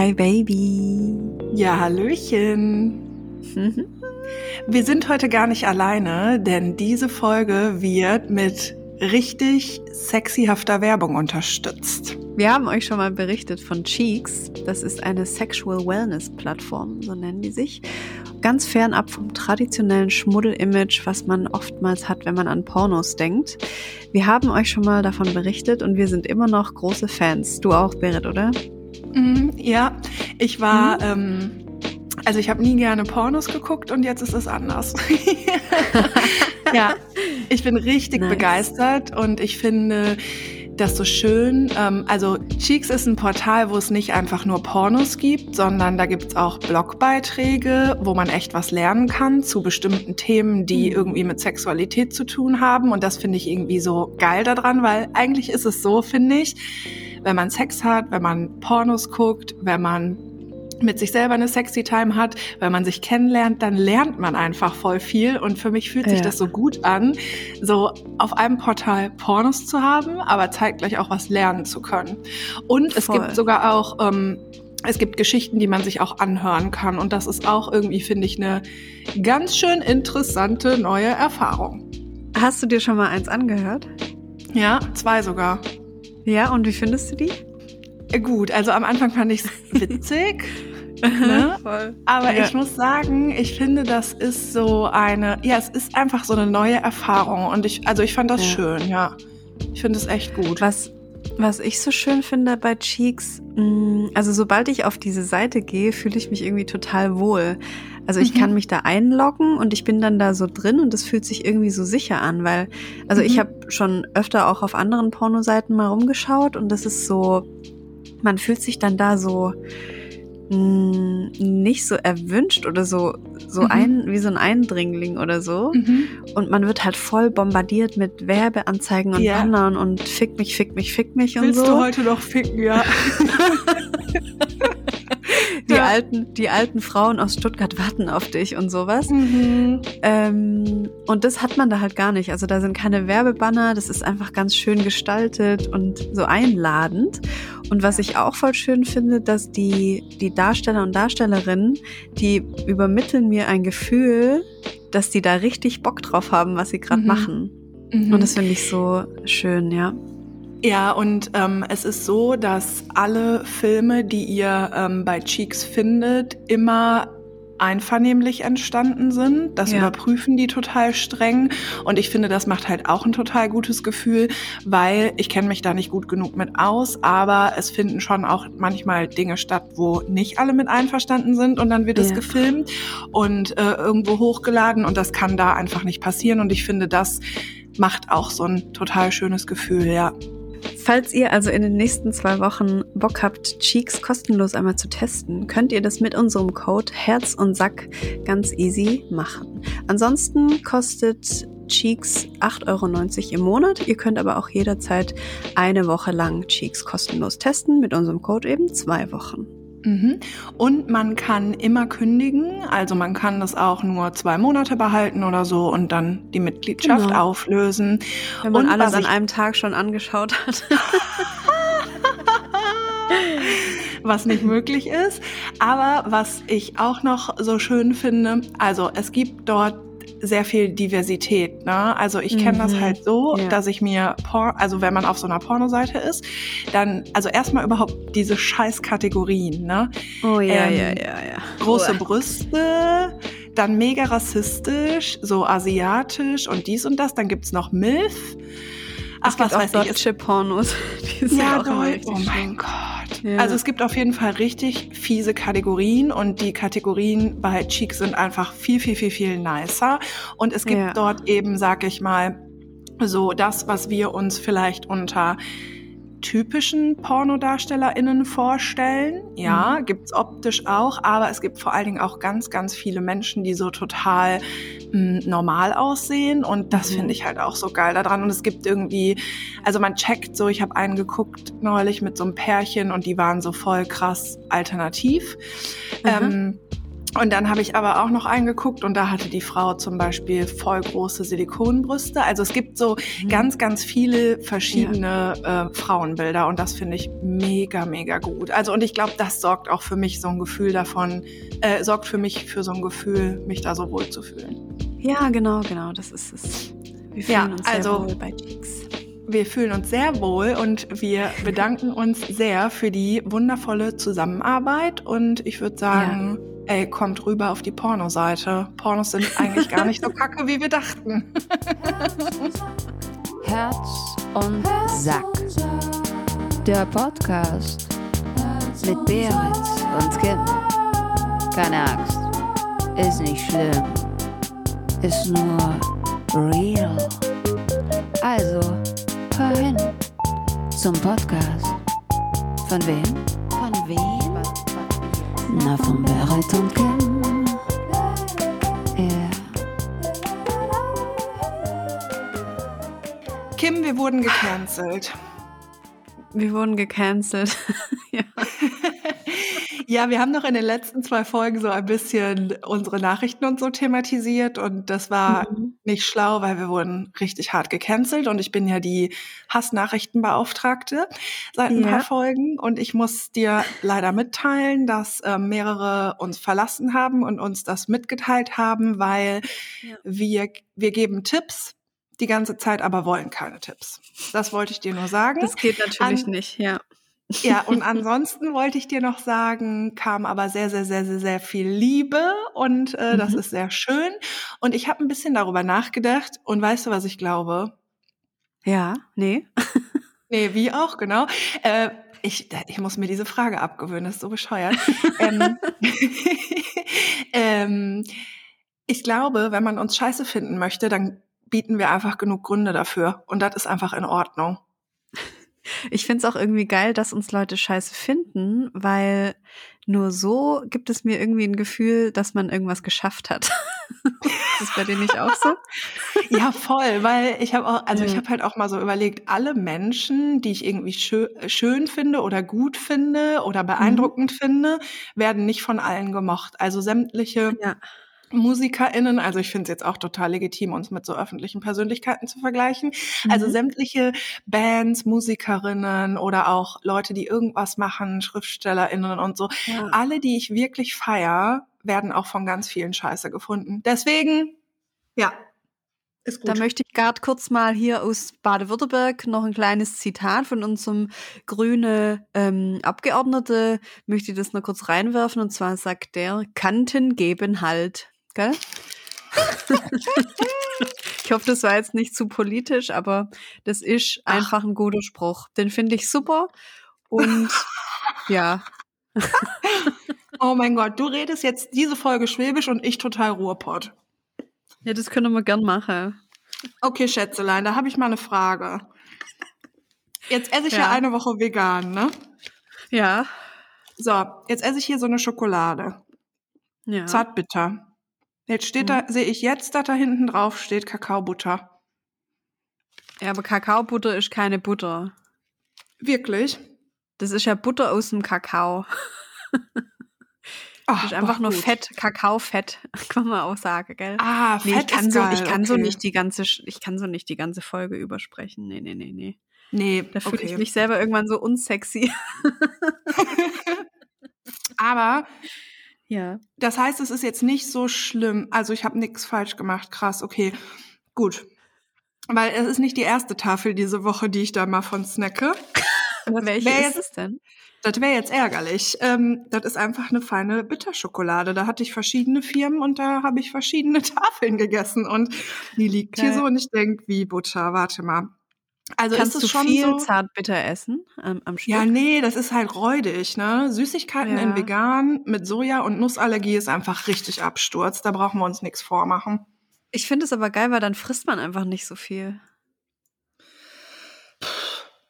Hi Baby. Ja, Hallöchen. Wir sind heute gar nicht alleine, denn diese Folge wird mit richtig sexyhafter Werbung unterstützt. Wir haben euch schon mal berichtet von Cheeks. Das ist eine Sexual Wellness Plattform, so nennen die sich. Ganz fernab vom traditionellen Schmuddel-Image, was man oftmals hat, wenn man an Pornos denkt. Wir haben euch schon mal davon berichtet und wir sind immer noch große Fans. Du auch, Berit, oder? Mhm, ja, ich war, mhm. ähm, also ich habe nie gerne Pornos geguckt und jetzt ist es anders. ja, ich bin richtig nice. begeistert und ich finde das so schön. Ähm, also Cheeks ist ein Portal, wo es nicht einfach nur Pornos gibt, sondern da gibt es auch Blogbeiträge, wo man echt was lernen kann zu bestimmten Themen, die mhm. irgendwie mit Sexualität zu tun haben. Und das finde ich irgendwie so geil daran, weil eigentlich ist es so, finde ich, wenn man Sex hat, wenn man Pornos guckt, wenn man mit sich selber eine sexy Time hat, wenn man sich kennenlernt, dann lernt man einfach voll viel. Und für mich fühlt sich ja. das so gut an, so auf einem Portal Pornos zu haben, aber zeitgleich auch was lernen zu können. Und es voll. gibt sogar auch, ähm, es gibt Geschichten, die man sich auch anhören kann. Und das ist auch irgendwie, finde ich, eine ganz schön interessante neue Erfahrung. Hast du dir schon mal eins angehört? Ja, zwei sogar. Ja, und wie findest du die? Gut, also am Anfang fand ich es witzig. ne? Voll. Aber ja. ich muss sagen, ich finde, das ist so eine, ja, es ist einfach so eine neue Erfahrung. Und ich, also ich fand das ja. schön, ja. Ich finde es echt gut. Was, was ich so schön finde bei Cheeks, mm, also sobald ich auf diese Seite gehe, fühle ich mich irgendwie total wohl. Also ich mhm. kann mich da einloggen und ich bin dann da so drin und es fühlt sich irgendwie so sicher an, weil, also mhm. ich habe schon öfter auch auf anderen Pornoseiten mal rumgeschaut und das ist so, man fühlt sich dann da so mh, mm, nicht so erwünscht oder so, so mhm. ein, wie so ein Eindringling oder so. Mhm. Und man wird halt voll bombardiert mit Werbeanzeigen und ja. Bannern und fick mich, fick mich, fick mich Willst und so. Willst du heute noch ficken, ja. die, ja. alten, die alten Frauen aus Stuttgart warten auf dich und sowas. Mhm. Ähm, und das hat man da halt gar nicht. Also da sind keine Werbebanner, das ist einfach ganz schön gestaltet und so einladend. Und was ich auch voll schön finde, dass die, die Darsteller und Darstellerinnen, die übermitteln mir ein Gefühl, dass die da richtig Bock drauf haben, was sie gerade mhm. machen. Mhm. Und das finde ich so schön, ja. Ja, und ähm, es ist so, dass alle Filme, die ihr ähm, bei Cheeks findet, immer einvernehmlich entstanden sind. Das ja. überprüfen die total streng. Und ich finde, das macht halt auch ein total gutes Gefühl, weil ich kenne mich da nicht gut genug mit aus, aber es finden schon auch manchmal Dinge statt, wo nicht alle mit einverstanden sind und dann wird ja. es gefilmt und äh, irgendwo hochgeladen und das kann da einfach nicht passieren. Und ich finde, das macht auch so ein total schönes Gefühl, ja. Falls ihr also in den nächsten zwei Wochen Bock habt, Cheeks kostenlos einmal zu testen, könnt ihr das mit unserem Code Herz und Sack ganz easy machen. Ansonsten kostet Cheeks 8,90 Euro im Monat. Ihr könnt aber auch jederzeit eine Woche lang Cheeks kostenlos testen, mit unserem Code eben zwei Wochen. Mhm. Und man kann immer kündigen, also man kann das auch nur zwei Monate behalten oder so und dann die Mitgliedschaft genau. auflösen. Wenn man und alles an einem Tag schon angeschaut hat. was nicht möglich ist. Aber was ich auch noch so schön finde, also es gibt dort sehr viel Diversität. Ne? Also ich kenne mhm. das halt so, ja. dass ich mir, Por also wenn man auf so einer Pornoseite ist, dann, also erstmal überhaupt diese scheiß Kategorien. Ne? Oh ja, ähm, ja, ja, ja. Große oh. Brüste, dann mega rassistisch, so asiatisch und dies und das. Dann gibt's noch MILF. Ach, was weiß ich. Deutsche Pornos. Die sind ja, auch immer oh mein Gott. Ja. Also es gibt auf jeden Fall richtig fiese Kategorien und die Kategorien bei Cheek sind einfach viel, viel, viel, viel nicer. Und es gibt ja. dort eben, sag ich mal, so das, was wir uns vielleicht unter typischen PornodarstellerInnen vorstellen. Ja, mhm. gibt's optisch auch, aber es gibt vor allen Dingen auch ganz, ganz viele Menschen, die so total mh, hm, normal aussehen und das mhm. finde ich halt auch so geil daran. Und es gibt irgendwie, also man checkt so, ich habe einen geguckt neulich mit so einem Pärchen und die waren so voll krass alternativ. Mhm. Ähm, Und dann habe ich aber auch noch eingeguckt und da hatte die Frau zum Beispiel voll große Silikonbrüste. Also es gibt so mhm. ganz, ganz viele verschiedene ja. äh, Frauenbilder und das finde ich mega, mega gut. Also und ich glaube, das sorgt auch für mich so ein Gefühl davon, äh, sorgt für mich für so ein Gefühl, mich da so wohl zu fühlen. Ja, genau, genau, das ist es. Wir fühlen ja, uns sehr also, wohl bei Cheeks. Wir fühlen uns sehr wohl und wir bedanken uns sehr für die wundervolle Zusammenarbeit und ich würde sagen, ja ey, kommt rüber auf die Pornoseite. Pornos sind eigentlich gar nicht so kacke, wie wir dachten. Herz und Sack. Der Podcast mit Berit und Kim. Keine Angst, ist nicht schlimm. Ist nur real. Also, hör hin zum Podcast. Von wem? Von wem? Na, von Berit und Kim. Yeah. Kim, wir wurden gecancelt. Wir wurden gecancelt. ja. Ja, wir haben noch in den letzten zwei Folgen so ein bisschen unsere Nachrichten und so thematisiert und das war mhm. nicht schlau, weil wir wurden richtig hart gecancelt und ich bin ja die Hassnachrichtenbeauftragte seit ein ja. paar Folgen und ich muss dir leider mitteilen, dass äh, mehrere uns verlassen haben und uns das mitgeteilt haben, weil ja. wir, wir geben Tipps die ganze Zeit, aber wollen keine Tipps. Das wollte ich dir nur sagen. Das geht natürlich An nicht, ja. Ja, und ansonsten wollte ich dir noch sagen, kam aber sehr, sehr, sehr, sehr, sehr viel Liebe und äh, mhm. das ist sehr schön. Und ich habe ein bisschen darüber nachgedacht und weißt du, was ich glaube? Ja, nee. nee, wie auch, genau. Äh, ich, ich muss mir diese Frage abgewöhnen, das ist so bescheuert. ähm, ähm, ich glaube, wenn man uns scheiße finden möchte, dann bieten wir einfach genug Gründe dafür. Und das ist einfach in Ordnung. Ich finde es auch irgendwie geil, dass uns Leute scheiße finden, weil nur so gibt es mir irgendwie ein Gefühl, dass man irgendwas geschafft hat. ist das bei dir nicht auch so? ja, voll, weil ich habe auch, also ja. ich habe halt auch mal so überlegt, alle Menschen, die ich irgendwie schön, schön finde oder gut finde oder beeindruckend mhm. finde, werden nicht von allen gemocht. Also sämtliche ja. MusikerInnen, also ich finde es jetzt auch total legitim, uns mit so öffentlichen Persönlichkeiten zu vergleichen. Also mhm. Also sämtliche Bands, Musikerinnen oder auch Leute, die irgendwas machen, SchriftstellerInnen und so, ja. alle, die ich wirklich feier, werden auch von ganz vielen Scheiße gefunden. Deswegen, ja, ist gut. Da möchte ich gerade kurz mal hier aus Baden-Württemberg noch ein kleines Zitat von unserem grünen ähm, Abgeordnete, möchte ich das noch kurz reinwerfen. Und zwar sagt der, Kanten geben Halt. Gell? ich hoffe, das war jetzt nicht zu politisch, aber das ist Ach. einfach ein guter Spruch. Den finde ich super. Und ja. oh mein Gott, du redest jetzt diese Folge Schwäbisch und ich total Ruhrpott. Ja, das können wir gern machen. Okay, Schätzelein, da habe ich mal eine Frage. Jetzt esse ich ja. ja eine Woche vegan, ne? Ja. So, jetzt esse ich hier so eine Schokolade. Ja. Zartbitter. Jetzt steht mhm. da, sehe ich jetzt, dass da hinten drauf steht Kakaobutter. Ja, aber Kakaobutter ist keine Butter. Wirklich? Das ist ja Butter aus dem Kakao. Ach, das ist einfach nur gut. Fett, Kakaofett, kann man auch sagen, gell? Ah, nee, Fett ich kann ist so, geil. ich kann okay. so nicht die ganze, ich kann so nicht die ganze Folge übersprechen. Nee, nee, nee, nee. Nee, da fühle okay. ich mich selber irgendwann so unsexy. Aber ja. Das heißt, es ist jetzt nicht so schlimm. Also ich habe nichts falsch gemacht. Krass, okay. Gut. Weil es ist nicht die erste Tafel diese Woche, die ich da mal von snacke. Welche ist es denn? Das wäre jetzt ärgerlich. Ähm, das ist einfach eine feine Bitterschokolade. Da hatte ich verschiedene Firmen und da habe ich verschiedene Tafeln gegessen und die liegt Geil. hier so und ich denke, wie Butter, warte mal. Also Kannst ist es du schon viel so, zartbitter essen ähm, am Stück? Ja, nee, das ist halt räudig, ne? Süßigkeiten ja. in vegan mit Soja und Nussallergie ist einfach richtig Absturz. Da brauchen wir uns nichts vormachen. Ich finde es aber geil, weil dann frisst man einfach nicht so viel.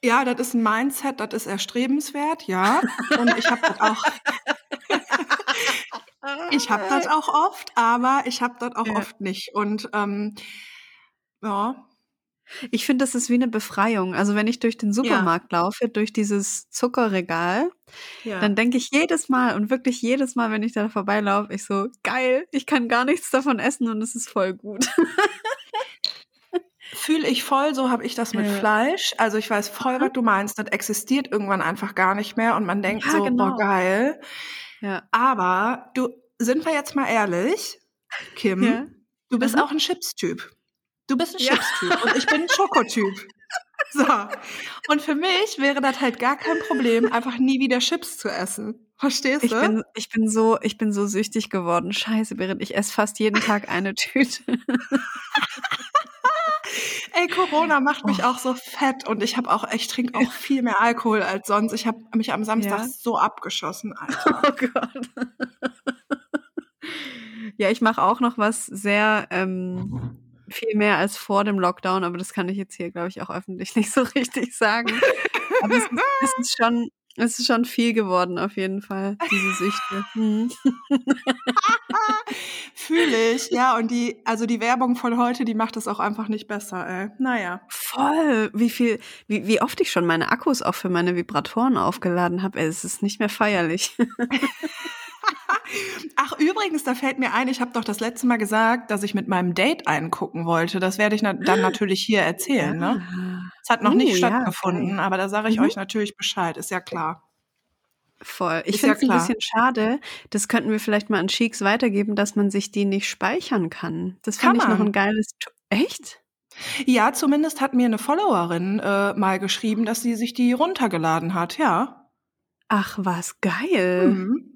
Ja, das ist ein Mindset, das ist erstrebenswert, ja. Und ich habe das auch. ich habe das auch oft, aber ich habe das auch ja. oft nicht. Und ähm, ja, Ich finde, das ist wie eine Befreiung. Also wenn ich durch den Supermarkt ja. laufe, durch dieses Zuckerregal, ja. dann denke ich jedes Mal und wirklich jedes Mal, wenn ich da vorbeilaufe, ich so, geil, ich kann gar nichts davon essen und es ist voll gut. Fühle ich voll, so habe ich das mit ja. Fleisch. Also ich weiß voll, was du meinst. Das existiert irgendwann einfach gar nicht mehr und man denkt so, genau. boah, geil. Aber du, sind wir jetzt mal ehrlich, Kim, du bist mhm. auch ein Chips-Typ. Du bist ein ja. Chips-Typ und ich bin ein Schokotyp. So. Und für mich wäre das halt gar kein Problem, einfach nie wieder Chips zu essen. Verstehst ich du? Bin, ich bin so, ich bin so süchtig geworden. Scheiße, Berit, ich esse fast jeden Tag eine Tüte. Ey, Corona macht mich oh. auch so fett und ich habe auch, ich trinke auch viel mehr Alkohol als sonst. Ich habe mich am Samstag ja? so abgeschossen, Alter. Oh Gott. ja, ich mache auch noch was sehr ähm, viel mehr als vor dem Lockdown, aber das kann ich jetzt hier, glaube ich, auch öffentlich nicht so richtig sagen. Aber es, es ist schon, es ist schon viel geworden, auf jeden Fall, diese Süchte. Hm. Fühle ich, ja. Und die, also die Werbung von heute, die macht es auch einfach nicht besser, ey. Naja. Voll. Wie viel, wie, wie oft ich schon meine Akkus auch für meine Vibratoren aufgeladen habe, ey, es ist nicht mehr feierlich. Ach, übrigens, da fällt mir ein, ich habe doch das letzte Mal gesagt, dass ich mit meinem Date eingucken wollte. Das werde ich na dann natürlich hier erzählen. Ne? Es hat noch uh, nicht stattgefunden, ja, aber da sage ich mhm. euch natürlich Bescheid, ist ja klar. Voll. Ich finde es ja ein bisschen schade. Das könnten wir vielleicht mal an Cheeks weitergeben, dass man sich die nicht speichern kann. Das finde ich noch ein geiles. Tu Echt? Ja, zumindest hat mir eine Followerin äh, mal geschrieben, dass sie sich die runtergeladen hat, ja. Ach, was geil. Mhm.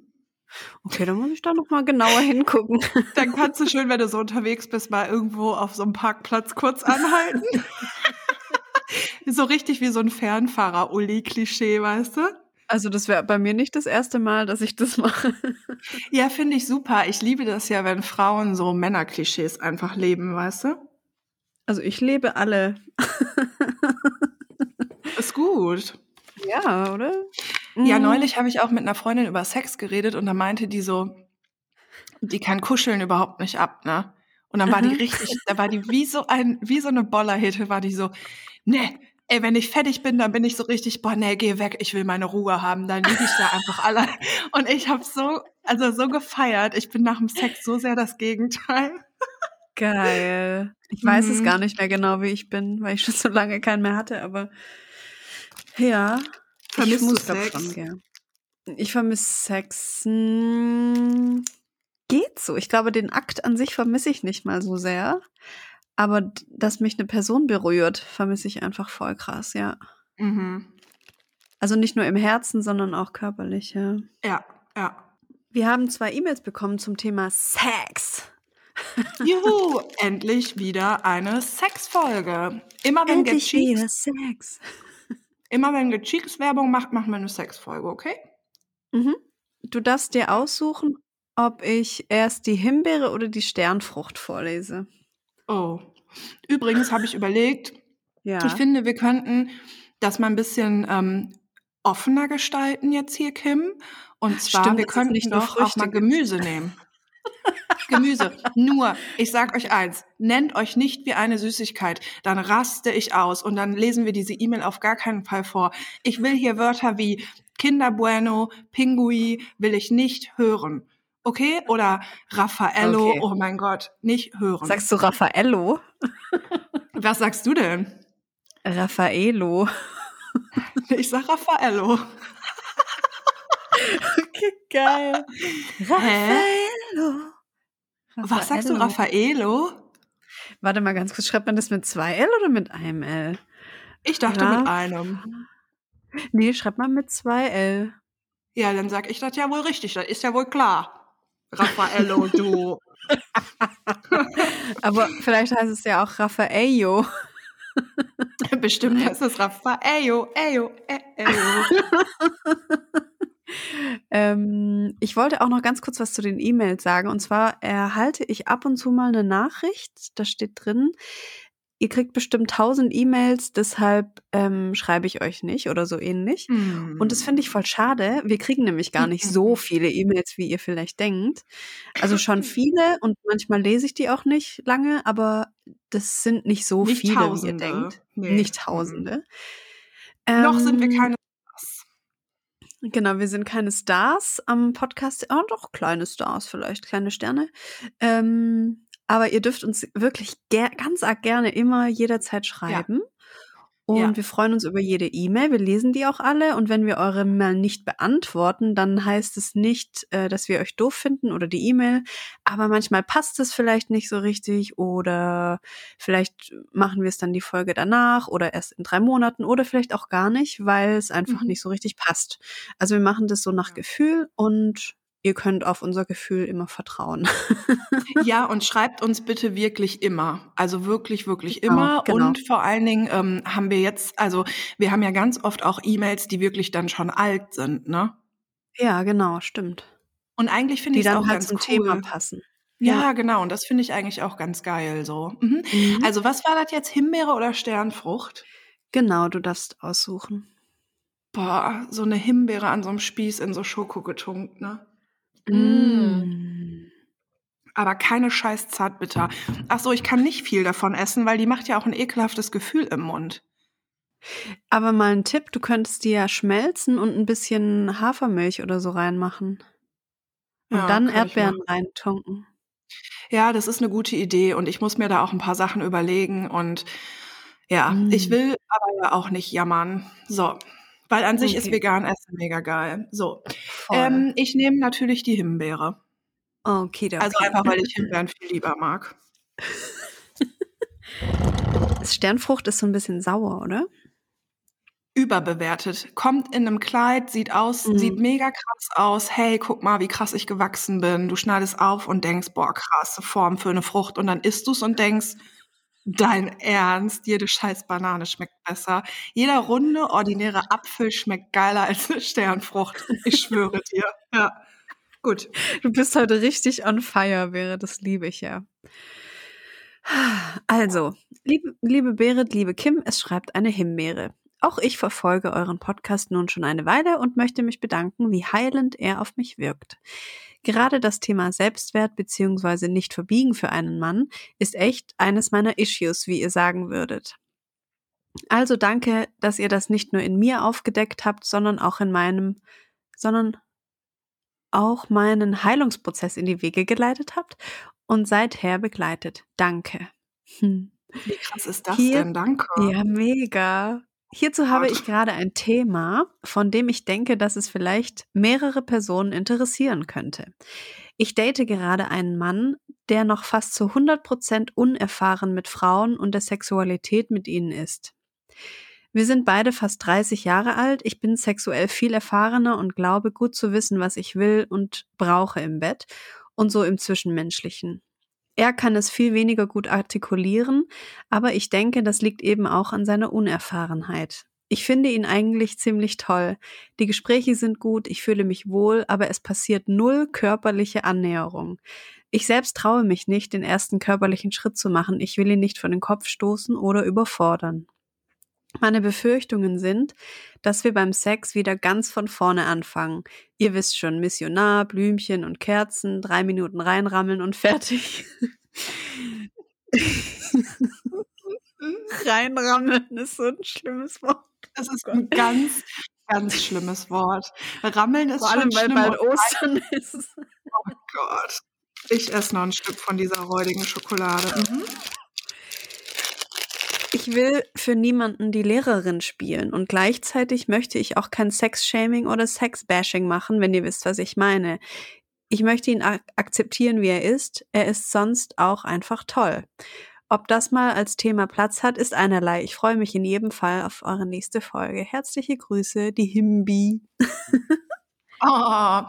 Okay, dann muss ich da noch mal genauer hingucken. Dann kannst du schön, wenn du so unterwegs bist, mal irgendwo auf so einem Parkplatz kurz anhalten. so richtig wie so ein Fernfahrer-Uli-Klischee, weißt du? Also das wäre bei mir nicht das erste Mal, dass ich das mache. Ja, finde ich super. Ich liebe das ja, wenn Frauen so Männerklischees einfach leben, weißt du? Also ich lebe alle. Ist gut. Ja, oder? Ja, mhm. neulich habe ich auch mit einer Freundin über Sex geredet und da meinte die so, die kann kuscheln überhaupt nicht ab, ne? Und dann war die richtig, da war die wie so ein, wie so eine Bollerhete, war die so, ne, ey, wenn ich fertig bin, dann bin ich so richtig, boah, nee, geh weg, ich will meine Ruhe haben, dann liege ich da einfach alle. Und ich habe so, also so gefeiert. Ich bin nach dem Sex so sehr das Gegenteil. Geil. Ich weiß mhm. es gar nicht mehr genau, wie ich bin, weil ich schon so lange keinen mehr hatte, aber ja. Vermisst ich du Sex? Schon, ja. Ich vermisse Sex. Hm, geht so. Ich glaube, den Akt an sich vermisse ich nicht mal so sehr. Aber dass mich eine Person berührt, vermisse ich einfach voll krass, ja. Mhm. Also nicht nur im Herzen, sondern auch körperlich, ja. Ja, ja. Wir haben zwei E-Mails bekommen zum Thema Sex. Juhu, endlich wieder eine Sexfolge. Immer wenn endlich wieder Sex. Immer wenn Gecheeks Werbung macht, machen wir eine Sexfolge, okay? Mhm. Du darfst dir aussuchen, ob ich erst die Himbeere oder die Sternfrucht vorlese. Oh. Übrigens habe ich überlegt, ja. ich finde, wir könnten das mal ein bisschen ähm, offener gestalten jetzt hier, Kim. Und zwar, Stimmt, wir könnten doch auch mal Gemüse nehmen. Gemüse. Nur, ich sag euch eins, nennt euch nicht wie eine Süßigkeit, dann raste ich aus und dann lesen wir diese E-Mail auf gar keinen Fall vor. Ich will hier Wörter wie Kinder Bueno, Pingui, will ich nicht hören. Okay? Oder Raffaello, okay. oh mein Gott, nicht hören. Sagst du Raffaello? Was sagst du denn? Raffaello. Ich sag Raffaello. Okay, geil. Raffaello. Was sagst du, Raffaello? Warte mal ganz kurz, schreibt man das mit zwei L oder mit einem L? Ich dachte Raff mit einem. Nee, schreibt man mit zwei L. Ja, dann sag ich das ja wohl richtig, das ist ja wohl klar. Raffaello, du. Aber vielleicht heißt es ja auch Raffaello. Bestimmt heißt es Raffaello, Eyo, Eyo. ähm, ich wollte auch noch ganz kurz was zu den E-Mails sagen. Und zwar erhalte ich ab und zu mal eine Nachricht, da steht drin, ihr kriegt bestimmt tausend E-Mails, deshalb ähm, schreibe ich euch nicht oder so ähnlich. Mm. Und das finde ich voll schade. Wir kriegen nämlich gar nicht so viele E-Mails, wie ihr vielleicht denkt. Also schon viele und manchmal lese ich die auch nicht lange, aber das sind nicht so nicht viele, Tausende. wie ihr denkt. Nee. Nicht Mhm. Tausende. Noch sind wir Ähm, keine. Genau, wir sind keine Stars am Podcast. Oh, doch, kleine Stars vielleicht, kleine Sterne. Ähm, aber ihr dürft uns wirklich ganz arg gerne immer jederzeit schreiben. Und Ja. wir freuen uns über jede E-Mail. Wir lesen die auch alle. Und wenn wir eure Mail nicht beantworten, dann heißt es nicht, äh, dass wir euch doof finden oder die E-Mail. Aber manchmal passt es vielleicht nicht so richtig oder vielleicht machen wir es dann die Folge danach oder erst in drei Monaten oder vielleicht auch gar nicht, weil es einfach Mhm. nicht so richtig passt. Also wir machen das so nach Ja. Gefühl und ihr könnt auf unser Gefühl immer vertrauen. Ja, und schreibt uns bitte wirklich immer. Also wirklich, wirklich Genau, immer. genau. Und vor allen Dingen ähm, haben wir jetzt, also wir haben ja ganz oft auch E-Mails, die wirklich dann schon alt sind, ne? Ja, genau, stimmt. Und eigentlich finde ich es auch halt ganz zum cool. Thema passen. Ja, genau. Und das finde ich eigentlich auch ganz geil so. Mhm. Mhm. Also was war das jetzt? Himbeere oder Sternfrucht? Genau, du darfst aussuchen. Boah, so eine Himbeere an so einem Spieß in so Schoko getunkt, ne? Mm. Aber keine scheiß Zartbitter. Ach so, ich kann nicht viel davon essen, weil die macht ja auch ein ekelhaftes Gefühl im Mund. Aber mal ein Tipp, du könntest die ja schmelzen und ein bisschen Hafermilch oder so reinmachen. Und Ja, dann Erdbeeren reintunken. Ja, das ist eine gute Idee und ich muss mir da auch ein paar Sachen überlegen und ja, Mm. ich will aber ja auch nicht jammern. So, weil an sich ist Okay. vegan Essen mega geil. So, ähm, ich nehme natürlich die Himbeere. okay, Also einfach, weil ich Himbeeren viel lieber mag. Sternfrucht ist so ein bisschen sauer, oder? Überbewertet. Kommt in einem Kleid, sieht aus, Mhm. sieht mega krass aus. Hey, guck mal, wie krass ich gewachsen bin. Du schneidest auf und denkst, boah, krasse Form für eine Frucht. Und dann isst du's und denkst, dein Ernst, jede scheiß Banane schmeckt besser. Jeder runde, ordinäre Apfel schmeckt geiler als eine Sternfrucht. Ich schwöre dir. Ja. Gut. Du bist heute richtig on fire, wäre das liebe ich ja. Also, liebe, liebe Berit, liebe Kim, es schreibt eine Himbeere. Auch ich verfolge euren Podcast nun schon eine Weile und möchte mich bedanken, wie heilend er auf mich wirkt. Gerade das Thema Selbstwert bzw. nicht verbiegen für einen Mann ist echt eines meiner Issues, wie ihr sagen würdet. Also danke, dass ihr das nicht nur in mir aufgedeckt habt, sondern auch in meinem, sondern auch meinen Heilungsprozess in die Wege geleitet habt und seither begleitet. Danke. Hm. Wie krass ist das Hier- denn? Danke. Ja, mega. Hierzu habe ich gerade ein Thema, von dem ich denke, dass es vielleicht mehrere Personen interessieren könnte. Ich date gerade einen Mann, der noch fast zu 100% unerfahren mit Frauen und der Sexualität mit ihnen ist. Wir sind beide fast 30 Jahre alt, ich bin sexuell viel erfahrener und glaube gut zu wissen, was ich will und brauche im Bett und so im Zwischenmenschlichen. Er kann es viel weniger gut artikulieren, aber ich denke, das liegt eben auch an seiner Unerfahrenheit. Ich finde ihn eigentlich ziemlich toll. Die Gespräche sind gut, ich fühle mich wohl, aber es passiert null körperliche Annäherung. Ich selbst traue mich nicht, den ersten körperlichen Schritt zu machen. Ich will ihn nicht vor den Kopf stoßen oder überfordern. Meine Befürchtungen sind, dass wir beim Sex wieder ganz von vorne anfangen. Ihr wisst schon, Missionar, Blümchen und Kerzen, drei Minuten reinrammeln und fertig. Reinrammeln ist so ein schlimmes Wort. Das ist ein ganz, ganz schlimmes Wort. Rammeln ist Vor allem, schon weil schlimm. bald Ostern ist. Oh Gott. Ich esse noch ein Stück von dieser räudigen Schokolade. Mhm. Ich will für niemanden die Lehrerin spielen und gleichzeitig möchte ich auch kein Sex-Shaming oder Sex-Bashing machen, wenn ihr wisst, was ich meine. Ich möchte ihn ak akzeptieren, wie er ist. Er ist sonst auch einfach toll. Ob das mal als Thema Platz hat, ist einerlei. Ich freue mich in jedem Fall auf eure nächste Folge. Herzliche Grüße, die Himbi. Oh,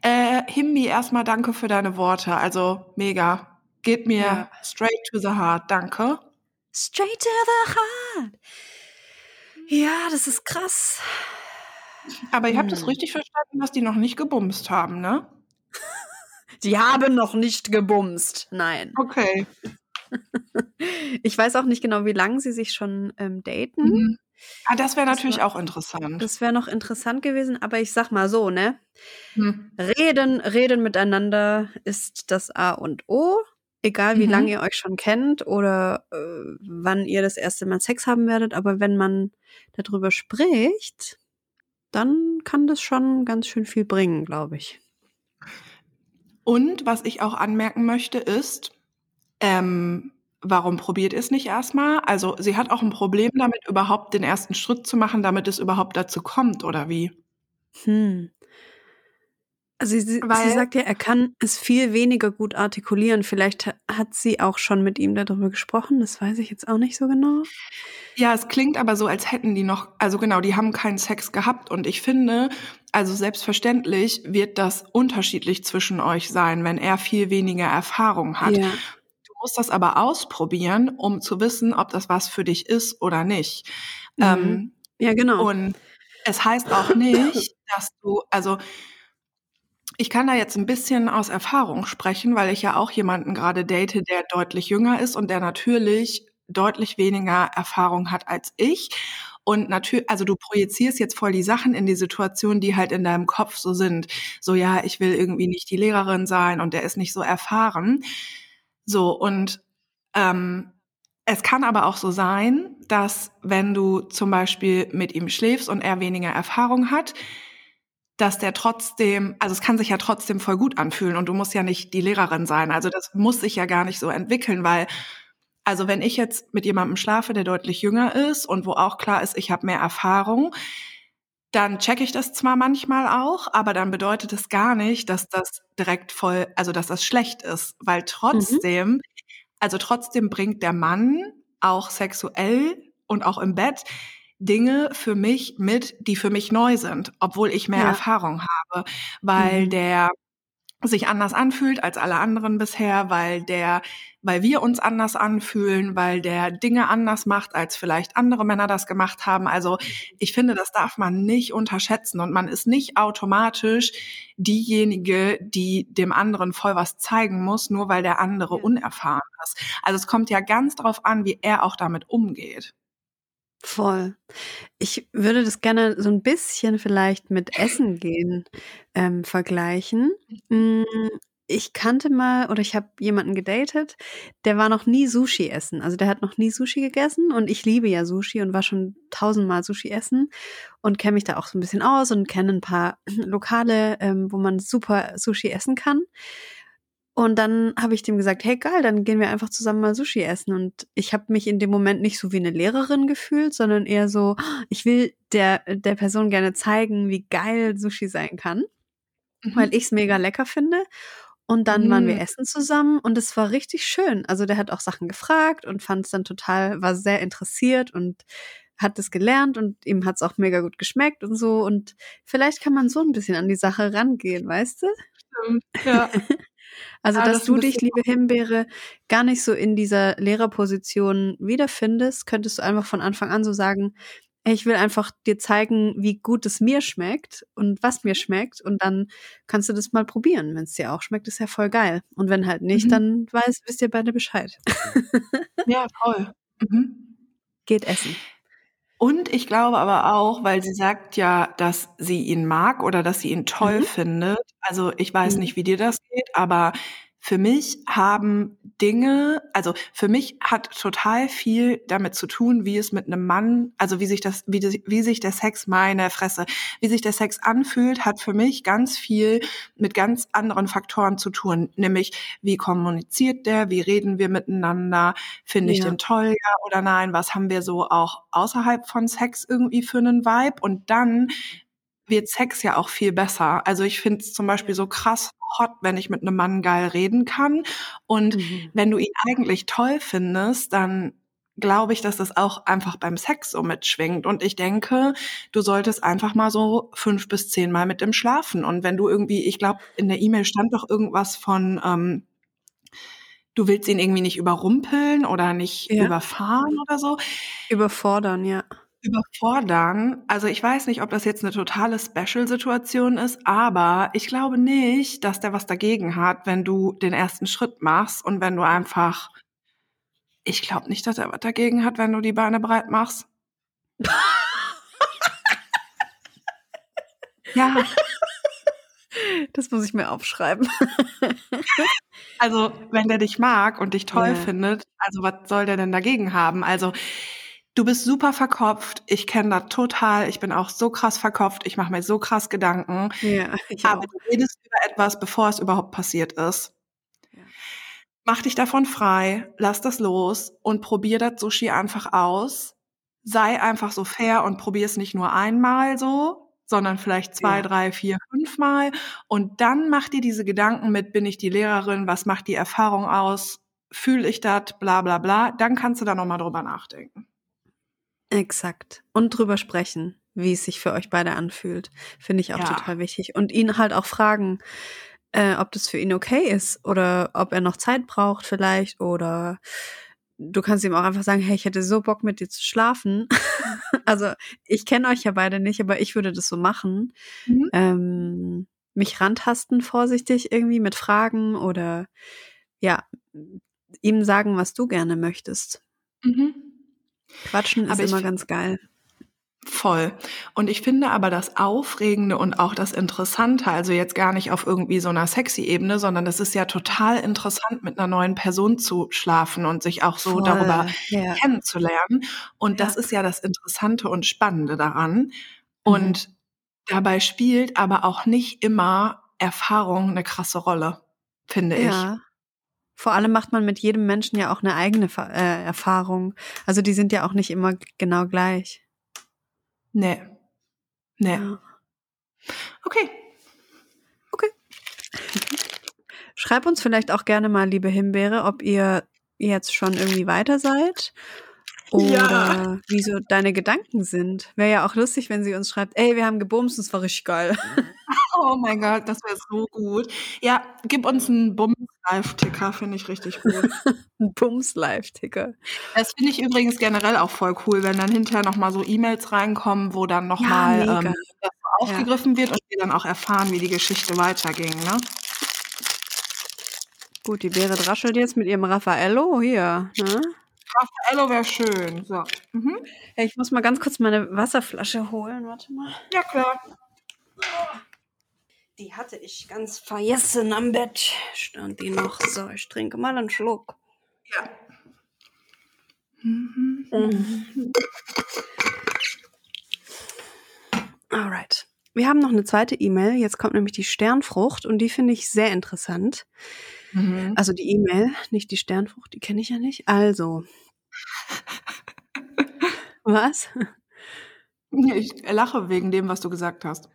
äh, Himbi, erstmal danke für deine Worte. Also mega. Geht mir Ja. straight to the heart. Danke. Straight to the heart. Ja, das ist krass. Aber ihr habt Hm. es richtig verstanden, dass die noch nicht gebumst haben, ne? Die haben noch nicht gebumst. Nein. Okay. Ich weiß auch nicht genau, wie lange sie sich schon ähm, daten. Mhm. Ah, das wäre natürlich war- auch interessant. Das wäre noch interessant gewesen, aber ich sag mal so, ne? Hm. Reden, reden miteinander ist das A und O. egal wie Mhm. lange ihr euch schon kennt oder äh, wann ihr das erste Mal Sex haben werdet, aber wenn man darüber spricht, dann kann das schon ganz schön viel bringen, glaube ich. Und was ich auch anmerken möchte, ist, ähm, warum probiert ihr es nicht erstmal? Also sie hat auch ein Problem damit, überhaupt den ersten Schritt zu machen, damit es überhaupt dazu kommt, oder wie? Hm. Also sie, sie Weil- sagt ja, er kann es viel weniger gut artikulieren. Vielleicht ha- hat sie auch schon mit ihm darüber gesprochen. Das weiß ich jetzt auch nicht so genau. Ja, es klingt aber so, als hätten die noch, also genau, die haben keinen Sex gehabt. Und ich finde, also selbstverständlich wird das unterschiedlich zwischen euch sein, wenn er viel weniger Erfahrung hat. Ja. Du musst das aber ausprobieren, um zu wissen, ob das was für dich ist oder nicht. Mhm. Ähm, ja, genau. Und es heißt auch nicht, dass du, also ich kann da jetzt ein bisschen aus Erfahrung sprechen, weil ich ja auch jemanden gerade date, der deutlich jünger ist und der natürlich deutlich weniger Erfahrung hat als ich. Und natürlich, also du projizierst jetzt voll die Sachen in die Situation, die halt in deinem Kopf so sind. So, ja, ich will irgendwie nicht die Lehrerin sein und der ist nicht so erfahren. So, und ähm, es kann aber auch so sein, dass wenn du zum Beispiel mit ihm schläfst und er weniger Erfahrung hat, dass der trotzdem, also es kann sich ja trotzdem voll gut anfühlen und du musst ja nicht die Lehrerin sein. Also das muss sich ja gar nicht so entwickeln, weil, also wenn ich jetzt mit jemandem schlafe, der deutlich jünger ist und wo auch klar ist, ich habe mehr Erfahrung, dann checke ich das zwar manchmal auch, aber dann bedeutet es gar nicht, dass das direkt voll, also dass das schlecht ist, weil trotzdem, also trotzdem bringt der Mann auch sexuell und auch im Bett Dinge für mich mit, die für mich neu sind, obwohl ich mehr Ja. Erfahrung habe, weil Mhm. der sich anders anfühlt als alle anderen bisher, weil der, weil wir uns anders anfühlen, weil der Dinge anders macht, als vielleicht andere Männer das gemacht haben. Also ich finde, das darf man nicht unterschätzen und man ist nicht automatisch diejenige, die dem anderen voll was zeigen muss, nur weil der andere unerfahren ist. Also es kommt ja ganz drauf an, wie er auch damit umgeht. Voll. Ich würde das gerne so ein bisschen vielleicht mit Essen gehen ähm, vergleichen. Mm, Ich kannte mal oder ich habe jemanden gedatet, der war noch nie Sushi essen. Also der hat noch nie Sushi gegessen und ich liebe ja Sushi und war schon tausendmal Sushi essen und kenne mich da auch so ein bisschen aus und kenne ein paar Lokale, ähm, wo man super Sushi essen kann. Und dann habe ich dem gesagt, hey geil, dann gehen wir einfach zusammen mal Sushi essen. Und ich habe mich in dem Moment nicht so wie eine Lehrerin gefühlt, sondern eher so, ich will der, der Person gerne zeigen, wie geil Sushi sein kann, weil ich es mega lecker finde. Und dann waren wir Mm. essen zusammen und es war richtig schön. Also der hat auch Sachen gefragt und fand es dann total, war sehr interessiert und hat es gelernt und ihm hat es auch mega gut geschmeckt und so. Und vielleicht kann man so ein bisschen an die Sache rangehen, weißt du? Stimmt, ja. Also, Ja, dass das du dich, liebe Himbeere, gar nicht so in dieser Lehrerposition wiederfindest, könntest du einfach von Anfang an so sagen, ich will einfach dir zeigen, wie gut es mir schmeckt und was mir schmeckt. Und dann kannst du das mal probieren. Wenn es dir auch schmeckt, ist ja voll geil. Und wenn halt nicht, Mhm. dann weiß, wisst ihr beide Bescheid. Ja, voll. Mhm. Geht essen. Und ich glaube aber auch, weil sie sagt ja, dass sie ihn mag oder dass sie ihn toll Mhm. findet. Also ich weiß Mhm. nicht, wie dir das geht, aber für mich haben Dinge, also für mich hat total viel damit zu tun, wie es mit einem Mann, also wie sich das, wie, wie sich der Sex, meine Fresse, wie sich der Sex anfühlt, hat für mich ganz viel mit ganz anderen Faktoren zu tun. Nämlich, wie kommuniziert der, wie reden wir miteinander, finde ich Ja. den toll, ja oder nein, was haben wir so auch außerhalb von Sex irgendwie für einen Vibe und dann wird Sex ja auch viel besser. Also ich finde es zum Beispiel so krass hot, wenn ich mit einem Mann geil reden kann und Mhm. wenn du ihn eigentlich toll findest, dann glaube ich, dass das auch einfach beim Sex so mitschwingt. Und ich denke, du solltest einfach mal so fünf bis zehn Mal mit ihm schlafen. Und wenn du irgendwie, ich glaube, in der E-Mail stand doch irgendwas von, ähm, du willst ihn irgendwie nicht überrumpeln oder nicht Ja. überfahren oder so. Überfordern, ja. Überfordern, also ich weiß nicht, ob das jetzt eine totale Special-Situation ist, aber ich glaube nicht, dass der was dagegen hat, wenn du den ersten Schritt machst und wenn du einfach, ich glaube nicht, dass er was dagegen hat, wenn du die Beine breit machst. ja, Das muss ich mir aufschreiben. Also, wenn der dich mag und dich toll Ja. findet, also was soll der denn dagegen haben? Also, du bist super verkopft. Ich kenne das total. Ich bin auch so krass verkopft. Ich mache mir so krass Gedanken. Ja, ich Aber auch. du redest über etwas, bevor es überhaupt passiert ist. Ja. Mach dich davon frei, lass das los und probier das Sushi einfach aus. Sei einfach so fair und probier es nicht nur einmal so, sondern vielleicht zwei, Ja. drei, vier, fünf Mal. Und dann mach dir diese Gedanken mit, bin ich die Lehrerin, was macht die Erfahrung aus, fühle ich das, bla bla bla. Dann kannst du da nochmal drüber nachdenken. Exakt. Und drüber sprechen, wie es sich für euch beide anfühlt. Finde ich auch Ja. total wichtig. Und ihn halt auch fragen, äh, ob das für ihn okay ist oder ob er noch Zeit braucht vielleicht oder du kannst ihm auch einfach sagen, hey, ich hätte so Bock mit dir zu schlafen. also ich kenne euch ja beide nicht, aber ich würde das so machen. Mhm. Ähm, mich rantasten vorsichtig irgendwie mit Fragen oder ja, ihm sagen, was du gerne möchtest. Mhm. Quatschen ist Aber immer ganz geil. Voll. Und ich finde aber das Aufregende und auch das Interessante, also jetzt gar nicht auf irgendwie so einer sexy Ebene, sondern das ist ja total interessant, mit einer neuen Person zu schlafen und sich auch so Voll, darüber ja. kennenzulernen. Und das Ja. ist ja das Interessante und Spannende daran. Mhm. Und dabei spielt aber auch nicht immer Erfahrung eine krasse Rolle, finde ich. Vor allem macht man mit jedem Menschen ja auch eine eigene äh, Erfahrung. Also die sind ja auch nicht immer genau gleich. Nee. Nee. Ja. Okay. Schreib uns vielleicht auch gerne mal, liebe Himbeere, ob ihr jetzt schon irgendwie weiter seid oder Ja. wie so deine Gedanken sind. Wäre ja auch lustig, wenn sie uns schreibt, ey, wir haben gebumst, das war richtig geil. Oh mein Gott, das wäre so gut. Ja, gib uns einen Bums-Live-Ticker, finde ich richtig gut. Ein Bums-Live-Ticker. Das finde ich übrigens generell auch voll cool, wenn dann hinterher nochmal so E-Mails reinkommen, wo dann nochmal mega. ähm, aufgegriffen wird und wir dann auch erfahren, wie die Geschichte weiterging. Ne? Gut, die Beere raschelt jetzt mit ihrem Raffaello hier. Ne? Raffaello wäre schön. So. Mhm. Ich muss mal ganz kurz meine Wasserflasche holen. Warte mal. Ja, klar. Die hatte ich ganz vergessen am Bett. Stand die noch. So, ich trinke mal einen Schluck. Ja. Mhm. Alright. Wir haben noch eine zweite E-Mail. Jetzt kommt nämlich die Sternfrucht und die finde ich sehr interessant. Mhm. Also die E-Mail, nicht die Sternfrucht, die kenne ich ja nicht. Also. Was? Ich lache wegen dem, was du gesagt hast.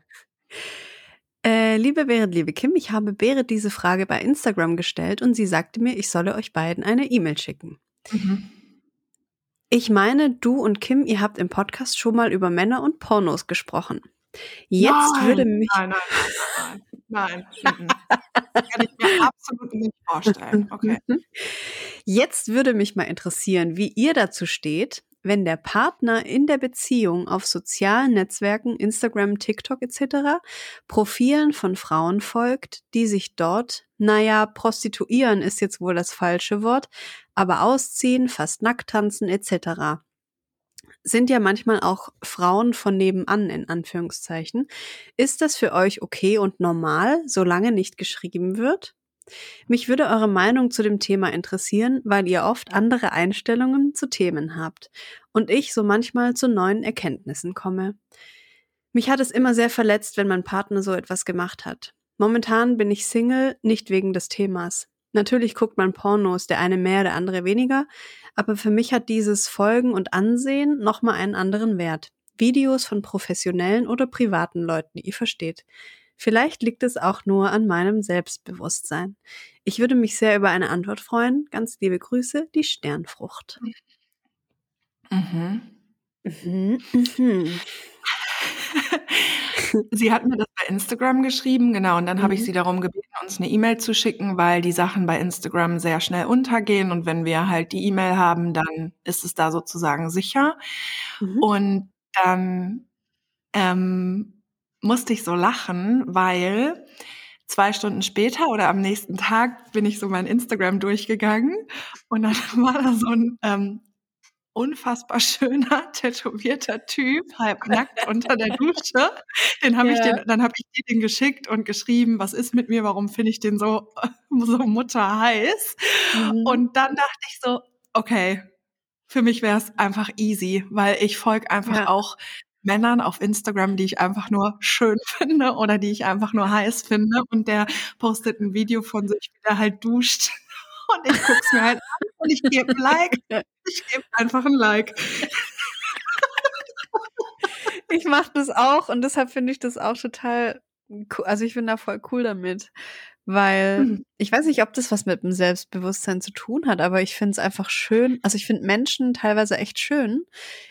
Äh, liebe Berit, liebe Kim, ich habe Berit diese Frage bei Instagram gestellt und sie sagte mir, ich solle euch beiden eine E-Mail schicken. Mhm. Ich meine, du und Kim, ihr habt im Podcast schon mal über Männer und Pornos gesprochen. Jetzt nein, würde mich Nein, nein, nein, nein. nein. Kann ich mir absolut nicht vorstellen. Okay. Jetzt würde mich mal interessieren, wie ihr dazu steht, wenn der Partner in der Beziehung auf sozialen Netzwerken, Instagram, TikTok etc. Profilen von Frauen folgt, die sich dort, naja, prostituieren ist jetzt wohl das falsche Wort, aber ausziehen, fast nackt tanzen etc. Sind ja manchmal auch Frauen von nebenan in Anführungszeichen. Ist das für euch okay und normal, solange nicht geschrieben wird? Mich würde eure Meinung zu dem Thema interessieren, weil ihr oft andere Einstellungen zu Themen habt und ich so manchmal zu neuen Erkenntnissen komme. Mich hat es immer sehr verletzt, wenn mein Partner so etwas gemacht hat. Momentan bin ich Single, nicht wegen des Themas. Natürlich guckt man Pornos, der eine mehr, der andere weniger, aber für mich hat dieses Folgen und Ansehen nochmal einen anderen Wert. Videos von professionellen oder privaten Leuten, ihr versteht. Vielleicht liegt es auch nur an meinem Selbstbewusstsein. Ich würde mich sehr über eine Antwort freuen. Ganz liebe Grüße, die Sternfrucht. Mhm. Mhm, mhm. Sie hat mir das bei Instagram geschrieben, genau, und dann habe ich Mhm. sie darum gebeten, uns eine E-Mail zu schicken, weil die Sachen bei Instagram sehr schnell untergehen und wenn wir halt die E-Mail haben, dann ist es da sozusagen sicher. Mhm. Und dann ähm, musste ich so lachen, weil zwei Stunden später oder am nächsten Tag bin ich so mein Instagram durchgegangen und dann war da so ein ähm, unfassbar schöner, tätowierter Typ, halb nackt unter der Dusche. Den habe ja. ich den, dann habe ich dir den geschickt und geschrieben, was ist mit mir, warum finde ich den so, so mutterheiß? Mhm. Und dann dachte ich so, okay, für mich wäre es einfach easy, weil ich folge einfach ja. auch Männern auf Instagram, die ich einfach nur schön finde oder die ich einfach nur heiß finde. Und der postet ein Video von sich, wie der halt duscht. Und ich guck's mir halt an und ich gebe ein Like. Ich gebe einfach ein Like. Ich mache das auch und deshalb finde ich das auch total cool. Also ich bin da voll cool damit. Weil mhm. ich weiß nicht, ob das was mit dem Selbstbewusstsein zu tun hat, aber ich finde es einfach schön. Also ich finde Menschen teilweise echt schön.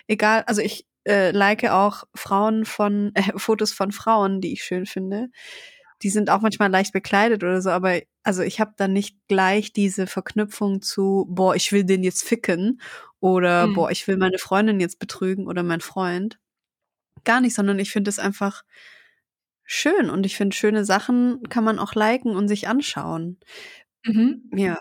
Egal, also ich äh, like auch Frauen von, äh, Fotos von Frauen, die ich schön finde. Die sind auch manchmal leicht bekleidet oder so, aber also ich habe dann nicht gleich diese Verknüpfung zu, boah, ich will den jetzt ficken oder mhm. boah, ich will meine Freundin jetzt betrügen oder mein Freund. Gar nicht, sondern ich finde es einfach schön und ich finde, schöne Sachen kann man auch liken und sich anschauen. Mhm. Ja.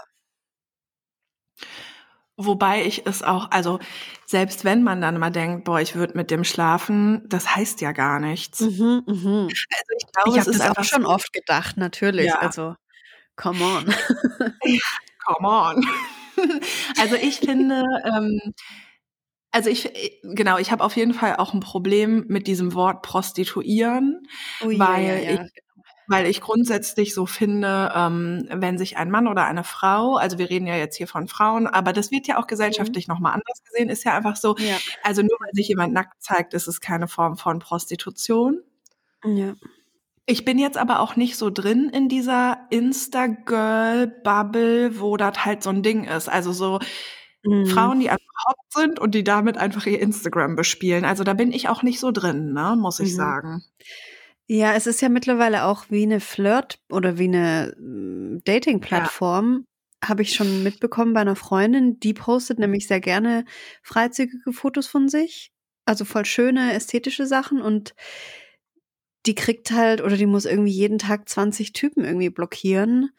Wobei ich es auch, also selbst wenn man dann mal denkt, boah, ich würde mit dem schlafen, das heißt ja gar nichts. Mhm, mhm. Also ich glaube, ich habe das auch schon oft gedacht, natürlich. Ja. Also, come on. come on. also ich finde, ähm, also ich, genau, ich habe auf jeden Fall auch ein Problem mit diesem Wort Prostituieren, oh, weil ja, ja, ich weil ich grundsätzlich so finde, ähm, wenn sich ein Mann oder eine Frau, also wir reden ja jetzt hier von Frauen, aber das wird ja auch gesellschaftlich mhm. nochmal anders gesehen, ist ja einfach so, ja. also nur weil sich jemand nackt zeigt, ist es keine Form von Prostitution. Ja. Ich bin jetzt aber auch nicht so drin in dieser Insta-Girl-Bubble, wo das halt so ein Ding ist. Also so mhm. Frauen, die einfach hot sind und die damit einfach ihr Instagram bespielen. Also da bin ich auch nicht so drin, ne, muss ich mhm. sagen. Ja, es ist ja mittlerweile auch wie eine Flirt oder wie eine hm, Dating-Plattform. Ja. Habe ich schon mitbekommen bei einer Freundin, die postet nämlich sehr gerne freizügige Fotos von sich. Also voll schöne, ästhetische Sachen und die kriegt halt oder die muss irgendwie jeden Tag 20 Typen irgendwie blockieren,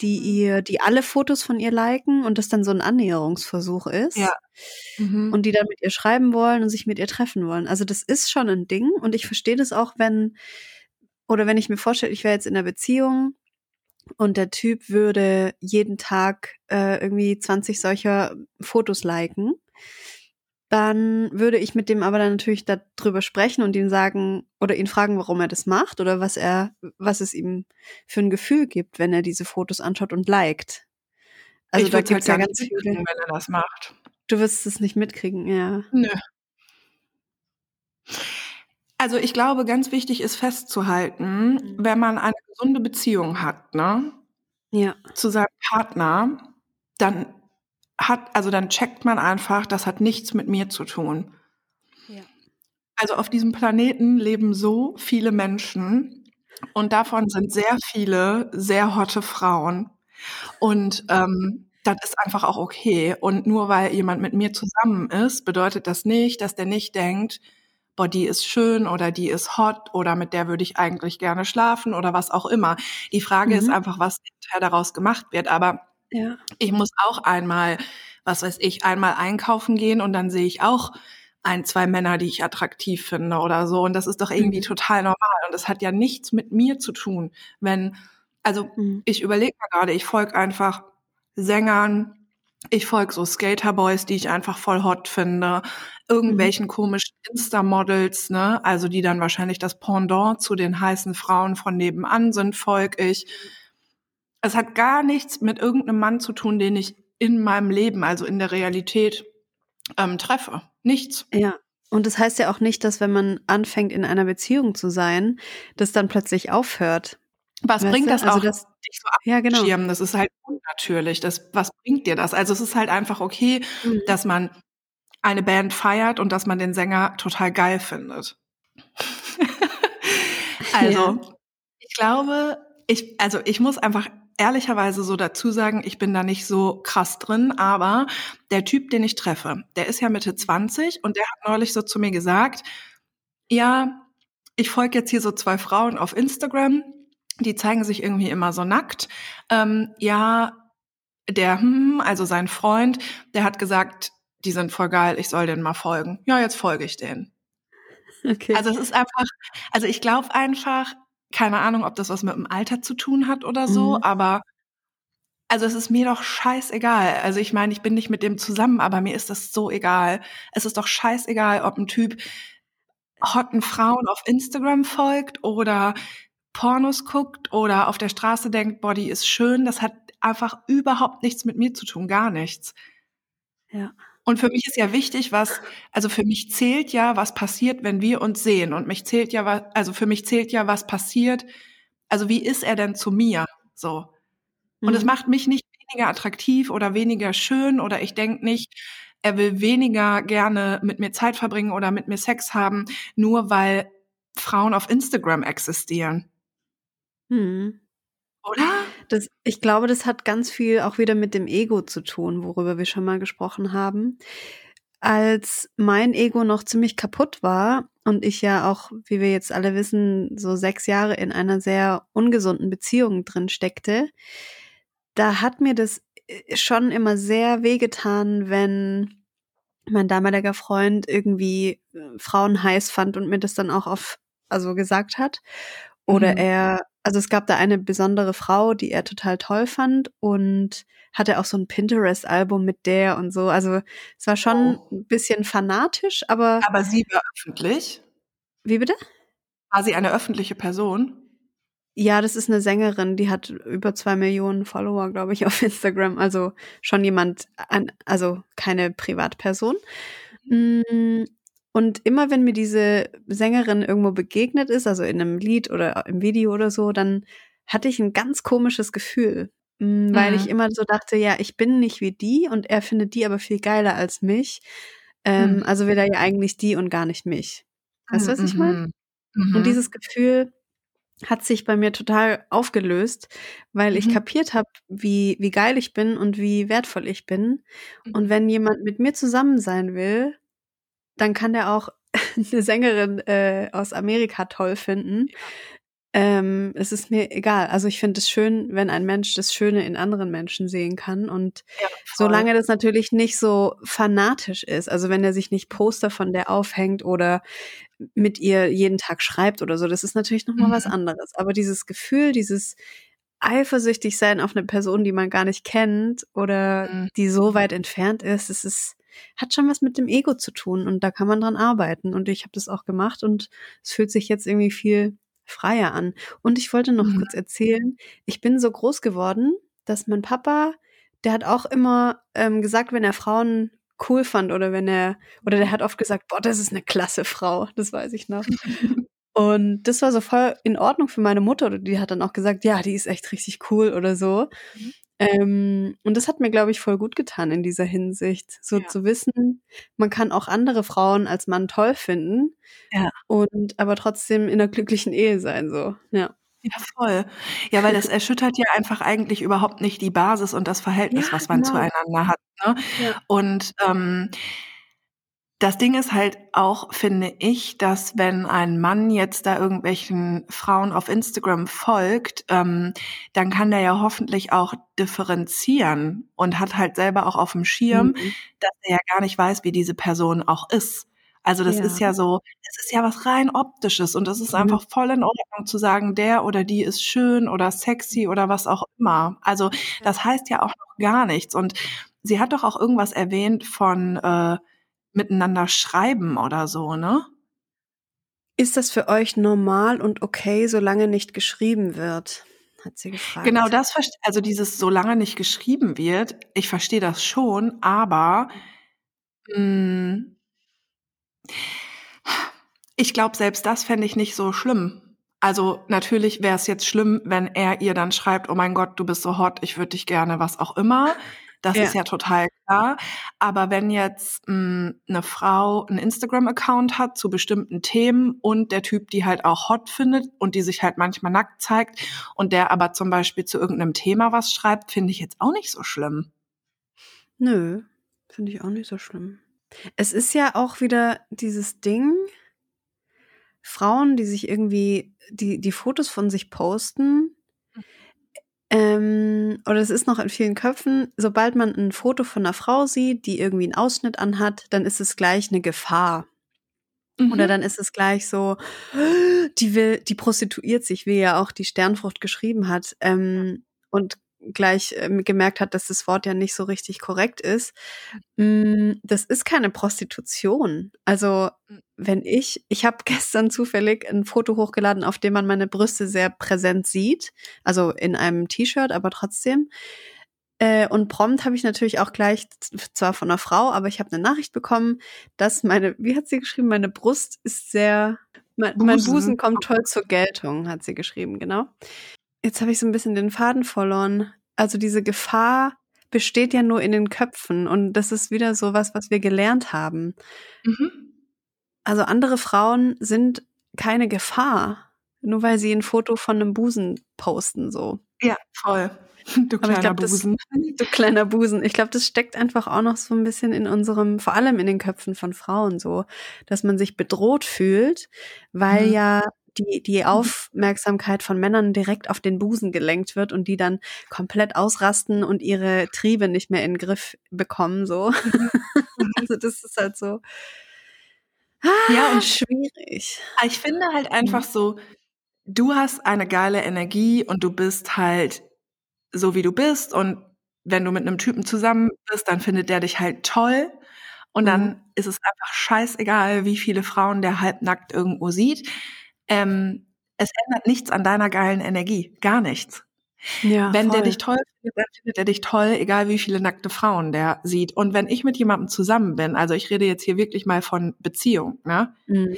die ihr, die alle Fotos von ihr liken und das dann so ein Annäherungsversuch ist. Ja. Mhm. Und die dann mit ihr schreiben wollen und sich mit ihr treffen wollen. Also das ist schon ein Ding und ich verstehe das auch, wenn, oder wenn ich mir vorstelle, ich wäre jetzt in einer Beziehung und der Typ würde jeden Tag äh, irgendwie 20 solcher Fotos liken, dann würde ich mit dem aber dann natürlich darüber sprechen und ihm sagen oder ihn fragen, warum er das macht oder was er, was es ihm für ein Gefühl gibt, wenn er diese Fotos anschaut und liked. Also ich da gibt es halt ja ganz viele, wenn er das macht. Du wirst es nicht mitkriegen, ja. Nö. Also ich glaube, ganz wichtig ist festzuhalten, mhm. wenn man eine gesunde Beziehung hat, ne? Ja. Zu seinem Partner, dann hat, also dann checkt man einfach, das hat nichts mit mir zu tun. Ja. Also auf diesem Planeten leben so viele Menschen und davon sind sehr viele sehr hotte Frauen. Und ähm, das ist einfach auch okay. Und nur weil jemand mit mir zusammen ist, bedeutet das nicht, dass der nicht denkt, boah, die ist schön oder die ist hot oder mit der würde ich eigentlich gerne schlafen oder was auch immer. Die Frage mhm. ist einfach, was hinterher daraus gemacht wird. Aber ja. ich muss auch einmal, was weiß ich, einmal einkaufen gehen und dann sehe ich auch ein, zwei Männer, die ich attraktiv finde oder so. Und das ist doch irgendwie mhm. total normal. Und das hat ja nichts mit mir zu tun. Wenn, also mhm. ich überlege mal gerade, ich folge einfach Sängern. Ich folge so Skaterboys, die ich einfach voll hot finde. Irgendwelchen mhm. komischen Insta-Models, ne? Also die dann wahrscheinlich das Pendant zu den heißen Frauen von nebenan sind, folge ich. Es hat gar nichts mit irgendeinem Mann zu tun, den ich in meinem Leben, also in der Realität, ähm, treffe. Nichts. Ja. Und das heißt ja auch nicht, dass wenn man anfängt, in einer Beziehung zu sein, das dann plötzlich aufhört. Was weißt bringt das also auch, das, dich so ja, genau. Das ist halt unnatürlich. Das, was bringt dir das? Also es ist halt einfach okay, mhm. dass man eine Band feiert und dass man den Sänger total geil findet. also, ja. ich glaube, ich, also ich muss einfach ehrlicherweise so dazu sagen, ich bin da nicht so krass drin, aber der Typ, den ich treffe, der ist ja Mitte 20 und der hat neulich so zu mir gesagt, ja, ich folge jetzt hier so zwei Frauen auf Instagram, die zeigen sich irgendwie immer so nackt. Ähm, ja, der, hm, also sein Freund, der hat gesagt, die sind voll geil, ich soll denen mal folgen. Ja, jetzt folge ich denen. Okay. Also es ist einfach, also ich glaube einfach, keine Ahnung, ob das was mit dem Alter zu tun hat oder so, mhm. aber also es ist mir doch scheißegal. Also ich meine, ich bin nicht mit dem zusammen, aber mir ist das so egal. Es ist doch scheißegal, ob ein Typ hotten Frauen auf Instagram folgt oder Pornos guckt oder auf der Straße denkt, Body ist schön. Das hat einfach überhaupt nichts mit mir zu tun, gar nichts. Ja. Und für mich ist ja wichtig, was, also für mich zählt ja, was passiert, wenn wir uns sehen. Und mich zählt ja, was, also für mich zählt ja, was passiert. Also wie ist er denn zu mir? So. Und es mhm. macht mich nicht weniger attraktiv oder weniger schön oder ich denke nicht, er will weniger gerne mit mir Zeit verbringen oder mit mir Sex haben, nur weil Frauen auf Instagram existieren. Hm. Oder? Das, ich glaube, das hat ganz viel auch wieder mit dem Ego zu tun, worüber wir schon mal gesprochen haben. Als mein Ego noch ziemlich kaputt war und ich ja auch, wie wir jetzt alle wissen, so sechs Jahre in einer sehr ungesunden Beziehung drin steckte, da hat mir das äh, schon immer sehr wehgetan, wenn mein damaliger Freund irgendwie äh, Frauen heiß fand und mir das dann auch auf, also gesagt hat. Oder mhm. er also es gab da eine besondere Frau, die er total toll fand und hatte auch so ein Pinterest-Album mit der und so. Also es war schon oh. ein bisschen fanatisch, aber. Aber sie war öffentlich? Wie bitte? War sie eine öffentliche Person? Ja, das ist eine Sängerin, die hat über zwei Millionen Follower, glaube ich, auf Instagram. Also schon jemand, also keine Privatperson. Mhm. Und immer wenn mir diese Sängerin irgendwo begegnet ist, also in einem Lied oder im Video oder so, dann hatte ich ein ganz komisches Gefühl, mm, weil mhm. ich immer so dachte, ja, ich bin nicht wie die und er findet die aber viel geiler als mich. Ähm, mhm. Also will er ja eigentlich die und gar nicht mich. Weißt du, was ich meine? Mhm. Und mhm. dieses Gefühl hat sich bei mir total aufgelöst, weil ich mhm. kapiert habe, wie, wie geil ich bin und wie wertvoll ich bin. Und mhm. wenn jemand mit mir zusammen sein will, dann kann der auch eine Sängerin äh, aus Amerika toll finden. Ähm, es ist mir egal. Also ich finde es schön, wenn ein Mensch das Schöne in anderen Menschen sehen kann. Und ja, solange das natürlich nicht so fanatisch ist, also wenn er sich nicht Poster von der aufhängt oder mit ihr jeden Tag schreibt oder so, das ist natürlich nochmal mhm. was anderes. Aber dieses Gefühl, dieses eifersüchtig sein auf eine Person, die man gar nicht kennt oder mhm. die so weit entfernt ist, es ist hat schon was mit dem Ego zu tun und da kann man dran arbeiten. Und ich habe das auch gemacht und es fühlt sich jetzt irgendwie viel freier an. Und ich wollte noch mhm. kurz erzählen, ich bin so groß geworden, dass mein Papa, der hat auch immer ähm, gesagt, wenn er Frauen cool fand oder wenn er, oder der hat oft gesagt, boah, das ist eine klasse Frau, das weiß ich noch. Und das war so voll in Ordnung für meine Mutter. Die hat dann auch gesagt, ja, die ist echt richtig cool oder so. Mhm. Ähm, und das hat mir, glaube ich, voll gut getan in dieser Hinsicht. So ja. zu wissen, man kann auch andere Frauen als Mann toll finden. Ja. Und aber trotzdem in einer glücklichen Ehe sein, so. Ja. Ja, voll. Ja, weil das erschüttert ja einfach eigentlich überhaupt nicht die Basis und das Verhältnis, ja, was man genau. zueinander hat. Ne? Ja. Und ähm, das Ding ist halt auch, finde ich, dass wenn ein Mann jetzt da irgendwelchen Frauen auf Instagram folgt, ähm, dann kann der ja hoffentlich auch differenzieren und hat halt selber auch auf dem Schirm, mhm. dass er ja gar nicht weiß, wie diese Person auch ist. Also das ja. ist ja so, es ist ja was rein optisches und das ist mhm. einfach voll in Ordnung zu sagen, der oder die ist schön oder sexy oder was auch immer. Also das heißt ja auch noch gar nichts. Und sie hat doch auch irgendwas erwähnt von äh, miteinander schreiben oder so, ne? Ist das für euch normal und okay, solange nicht geschrieben wird? Hat sie gefragt. Genau, das also dieses solange nicht geschrieben wird, ich verstehe das schon, aber mh, hm, ich glaube, selbst das fände ich nicht so schlimm. Also natürlich wäre es jetzt schlimm, wenn er ihr dann schreibt, oh mein Gott, du bist so hot, ich würde dich gerne, was auch immer. Das ja. ist ja total klar. Aber wenn jetzt mh, hm, eine Frau einen Instagram-Account hat zu bestimmten Themen und der Typ die halt auch hot findet und die sich halt manchmal nackt zeigt und der aber zum Beispiel zu irgendeinem Thema was schreibt, finde ich jetzt auch nicht so schlimm. Nö, finde ich auch nicht so schlimm. Es ist ja auch wieder dieses Ding, Frauen, die sich irgendwie, die, die Fotos von sich posten, Ähm, oder es ist noch in vielen Köpfen, sobald man ein Foto von einer Frau sieht, die irgendwie einen Ausschnitt anhat, dann ist es gleich eine Gefahr. Mhm. Oder dann ist es gleich so, die will, die prostituiert sich, wie ja auch die Sternfrucht geschrieben hat. Ähm, und gleich äh, gemerkt hat, dass das Wort ja nicht so richtig korrekt ist. Mm, das ist keine Prostitution. Also. Wenn ich, ich habe gestern zufällig ein Foto hochgeladen, auf dem man meine Brüste sehr präsent sieht, also in einem T-Shirt, aber trotzdem. Äh, und prompt habe ich natürlich auch gleich, zwar von einer Frau, aber ich habe eine Nachricht bekommen, dass meine, wie hat sie geschrieben, meine Brust ist sehr, mein Busen, mein Busen kommt toll zur Geltung, hat sie geschrieben, genau. Jetzt habe ich so ein bisschen den Faden verloren. Also diese Gefahr besteht ja nur in den Köpfen und das ist wieder so was, was wir gelernt haben. Mhm. Also andere Frauen sind keine Gefahr, nur weil sie ein Foto von einem Busen posten so. Ja, voll. Du kleiner glaub, Busen. Das, du kleiner Busen. Ich glaube, das steckt einfach auch noch so ein bisschen in unserem, vor allem in den Köpfen von Frauen so, dass man sich bedroht fühlt, weil mhm. ja die, die. Aufmerksamkeit von Männern direkt auf den Busen gelenkt wird und die dann komplett ausrasten und ihre Triebe nicht mehr in den Griff bekommen, so. Mhm. also das ist halt so. Ja, und ah, schwierig. Ich finde halt einfach mhm. so, du hast eine geile Energie und du bist halt so, wie du bist und wenn du mit einem Typen zusammen bist, dann findet der dich halt toll. Und dann mhm. ist es einfach scheißegal, wie viele Frauen der halbnackt irgendwo sieht ähm, es ändert nichts an deiner geilen Energie. Gar nichts. Ja, wenn voll. der dich toll findet, dann findet er dich toll, egal wie viele nackte Frauen der sieht. Und wenn ich mit jemandem zusammen bin, also ich rede jetzt hier wirklich mal von Beziehung, ne? Mhm.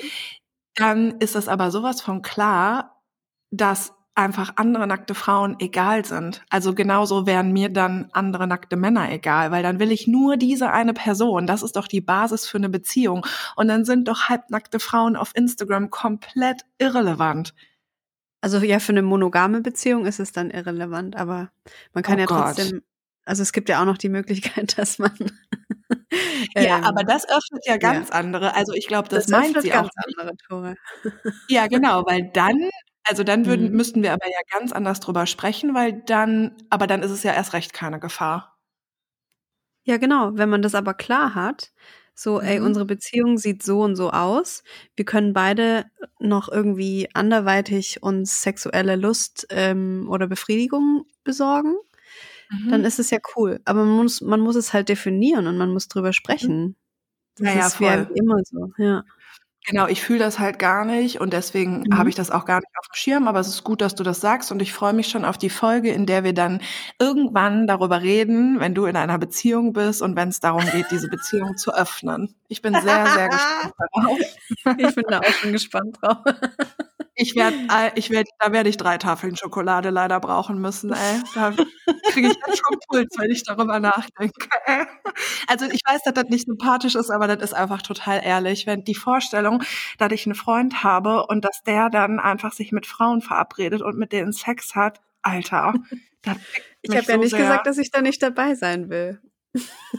Dann ist das aber sowas von klar, dass einfach andere nackte Frauen egal sind. Also genauso wären mir dann andere nackte Männer egal, weil dann will ich nur diese eine Person. Das ist doch die Basis für eine Beziehung. Und dann sind doch halbnackte Frauen auf Instagram komplett irrelevant. Also ja, für eine monogame Beziehung ist es dann irrelevant, aber man kann oh ja Gott. trotzdem, also es gibt ja auch noch die Möglichkeit, dass man ja, ähm, aber das öffnet ja ganz ja. andere. Also ich glaube, das, das meint sie ganz auch. andere Tore. ja, genau, weil dann also dann würden, mhm. müssten wir aber ja ganz anders drüber sprechen, weil dann, aber dann ist es ja erst recht keine Gefahr. Ja, genau. Wenn man das aber klar hat, so, mhm. ey, unsere Beziehung sieht so und so aus. Wir können beide noch irgendwie anderweitig uns sexuelle Lust ähm, oder Befriedigung besorgen. Mhm. Dann ist es ja cool. Aber man muss, man muss es halt definieren und man muss drüber sprechen. Das naja, ist voll. wie immer so, ja. Genau, ich fühle das halt gar nicht und deswegen mhm. habe ich das auch gar nicht auf dem Schirm, aber es ist gut, dass du das sagst und ich freue mich schon auf die Folge, in der wir dann irgendwann darüber reden, wenn du in einer Beziehung bist und wenn es darum geht, diese Beziehung zu öffnen. Ich bin sehr, sehr gespannt darauf. Ich bin da auch schon gespannt drauf. Ich werde, ich werde, da werde ich drei Tafeln Schokolade leider brauchen müssen. Ey. Da kriege ich jetzt schon Puls, wenn ich darüber nachdenke. Also ich weiß, dass das nicht sympathisch ist, aber das ist einfach total ehrlich. Wenn die Vorstellung, dass ich einen Freund habe und dass der dann einfach sich mit Frauen verabredet und mit denen Sex hat, Alter. ich habe so ja nicht sehr. gesagt, dass ich da nicht dabei sein will.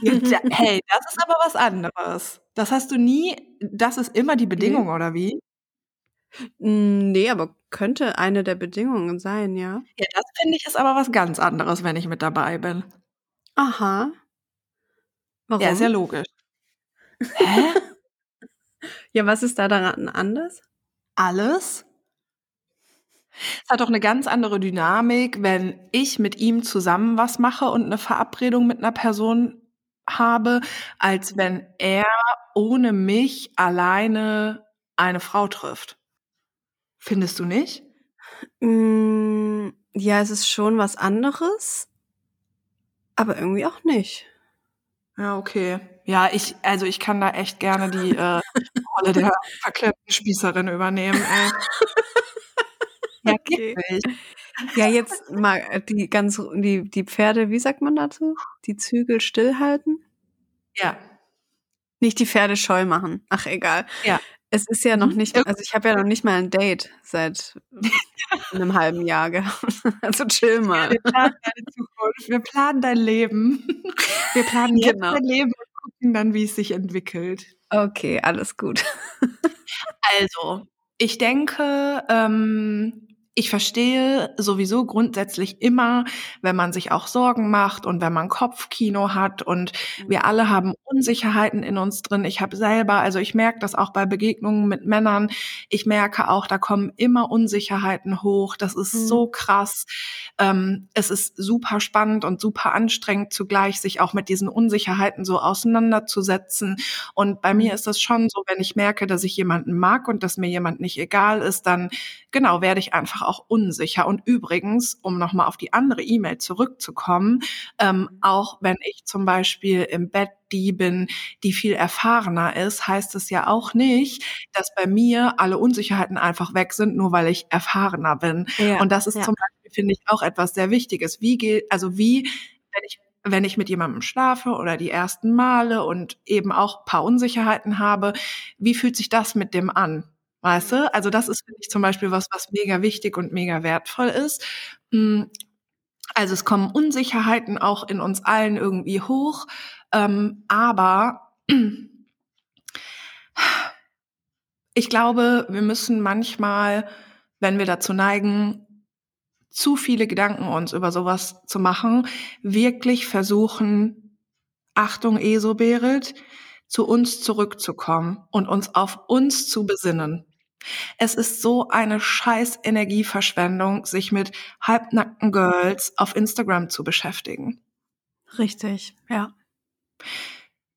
Ja, hey, das ist aber was anderes. Das hast du nie, das ist immer die Bedingung, nee. oder wie? Hm, nee, aber könnte eine der Bedingungen sein, ja. Ja, das finde ich ist aber was ganz anderes, wenn ich mit dabei bin. Aha. Warum? Ja, ist ja logisch. Hä? ja, was ist da daran anders? Alles. Es hat doch eine ganz andere Dynamik, wenn ich mit ihm zusammen was mache und eine Verabredung mit einer Person habe, als wenn er ohne mich alleine eine Frau trifft. Findest du nicht? Mm, ja, es ist schon was anderes, aber irgendwie auch nicht. Ja, okay. Ja, ich, also ich kann da echt gerne die äh, Rolle der verklemmten Spießerin übernehmen. Ey. ja, okay. Ja, jetzt mal äh, die ganz die die Pferde, wie sagt man dazu? Die Zügel stillhalten? Ja. Nicht die Pferde scheu machen. Ach egal. Ja. Es ist ja noch nicht, also ich habe ja noch nicht mal ein Date seit einem halben Jahr gehabt. Also chill mal. Wir planen deine Zukunft, wir planen dein Leben. Wir planen jetzt genau. dein Leben und gucken dann, wie es sich entwickelt. Okay, alles gut. Also, ich denke, ähm, ich verstehe sowieso grundsätzlich immer, wenn man sich auch Sorgen macht und wenn man Kopfkino hat und wir alle haben Unsicherheiten in uns drin. Ich habe selber, also ich merke das auch bei Begegnungen mit Männern. Ich merke auch, da kommen immer Unsicherheiten hoch. Das ist mhm. so krass. Ähm, es ist super spannend und super anstrengend zugleich, sich auch mit diesen Unsicherheiten so auseinanderzusetzen. Und bei mir mhm. ist das schon so, wenn ich merke, dass ich jemanden mag und dass mir jemand nicht egal ist, dann genau werde ich einfach einfach auch unsicher. Und übrigens, um nochmal auf die andere E-Mail zurückzukommen, ähm, auch wenn ich zum Beispiel im Bett die bin, die viel erfahrener ist, heißt es ja auch nicht, dass bei mir alle Unsicherheiten einfach weg sind, nur weil ich erfahrener bin. Ja, und das ist ja. zum Beispiel, finde ich, auch etwas sehr Wichtiges. Wie geht, also wie, wenn ich wenn ich mit jemandem schlafe oder die ersten Male und eben auch paar Unsicherheiten habe, wie fühlt sich das mit dem an? Weißt du? Also das ist, finde ich, zum Beispiel was, was mega wichtig und mega wertvoll ist. Hm, also es kommen Unsicherheiten auch in uns allen irgendwie hoch, ähm, aber ich glaube, wir müssen manchmal, wenn wir dazu neigen, zu viele Gedanken uns über sowas zu machen, wirklich versuchen, Achtung, ESO Berit, zu uns zurückzukommen und uns auf uns zu besinnen. Es ist so eine scheiß Energieverschwendung, sich mit halbnackten Girls auf Instagram zu beschäftigen. Richtig, ja.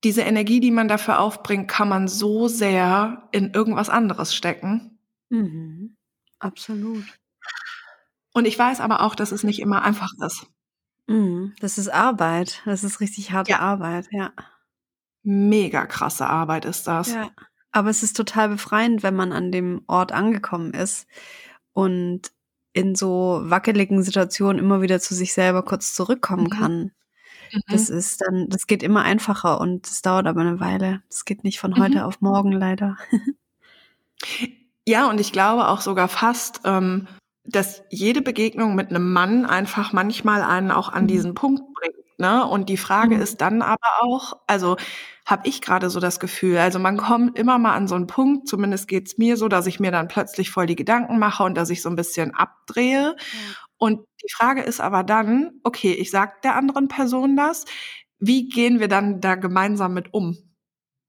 Diese Energie, die man dafür aufbringt, kann man so sehr in irgendwas anderes stecken. Mhm. Absolut. Und ich weiß aber auch, dass es nicht immer einfach ist. Mhm. Das ist Arbeit. Das ist richtig harte ja. Arbeit, ja. Mega krasse Arbeit ist das. Ja. Aber es ist total befreiend, wenn man an dem Ort angekommen ist und in so wackeligen Situationen immer wieder zu sich selber kurz zurückkommen mhm. kann. Mhm. Das ist dann, das geht immer einfacher und es dauert aber eine Weile. Das geht nicht von mhm. heute auf morgen leider. ja, und ich glaube auch sogar fast, ähm, dass jede Begegnung mit einem Mann einfach manchmal einen auch an mhm. diesen Punkt bringt. Ne? Und die Frage mhm. ist dann aber auch, also habe ich gerade so das Gefühl. Also man kommt immer mal an so einen Punkt, zumindest geht's mir so, dass ich mir dann plötzlich voll die Gedanken mache und dass ich so ein bisschen abdrehe. Ja. Und die Frage ist aber dann, okay, ich sag der anderen Person das, wie gehen wir dann da gemeinsam mit um?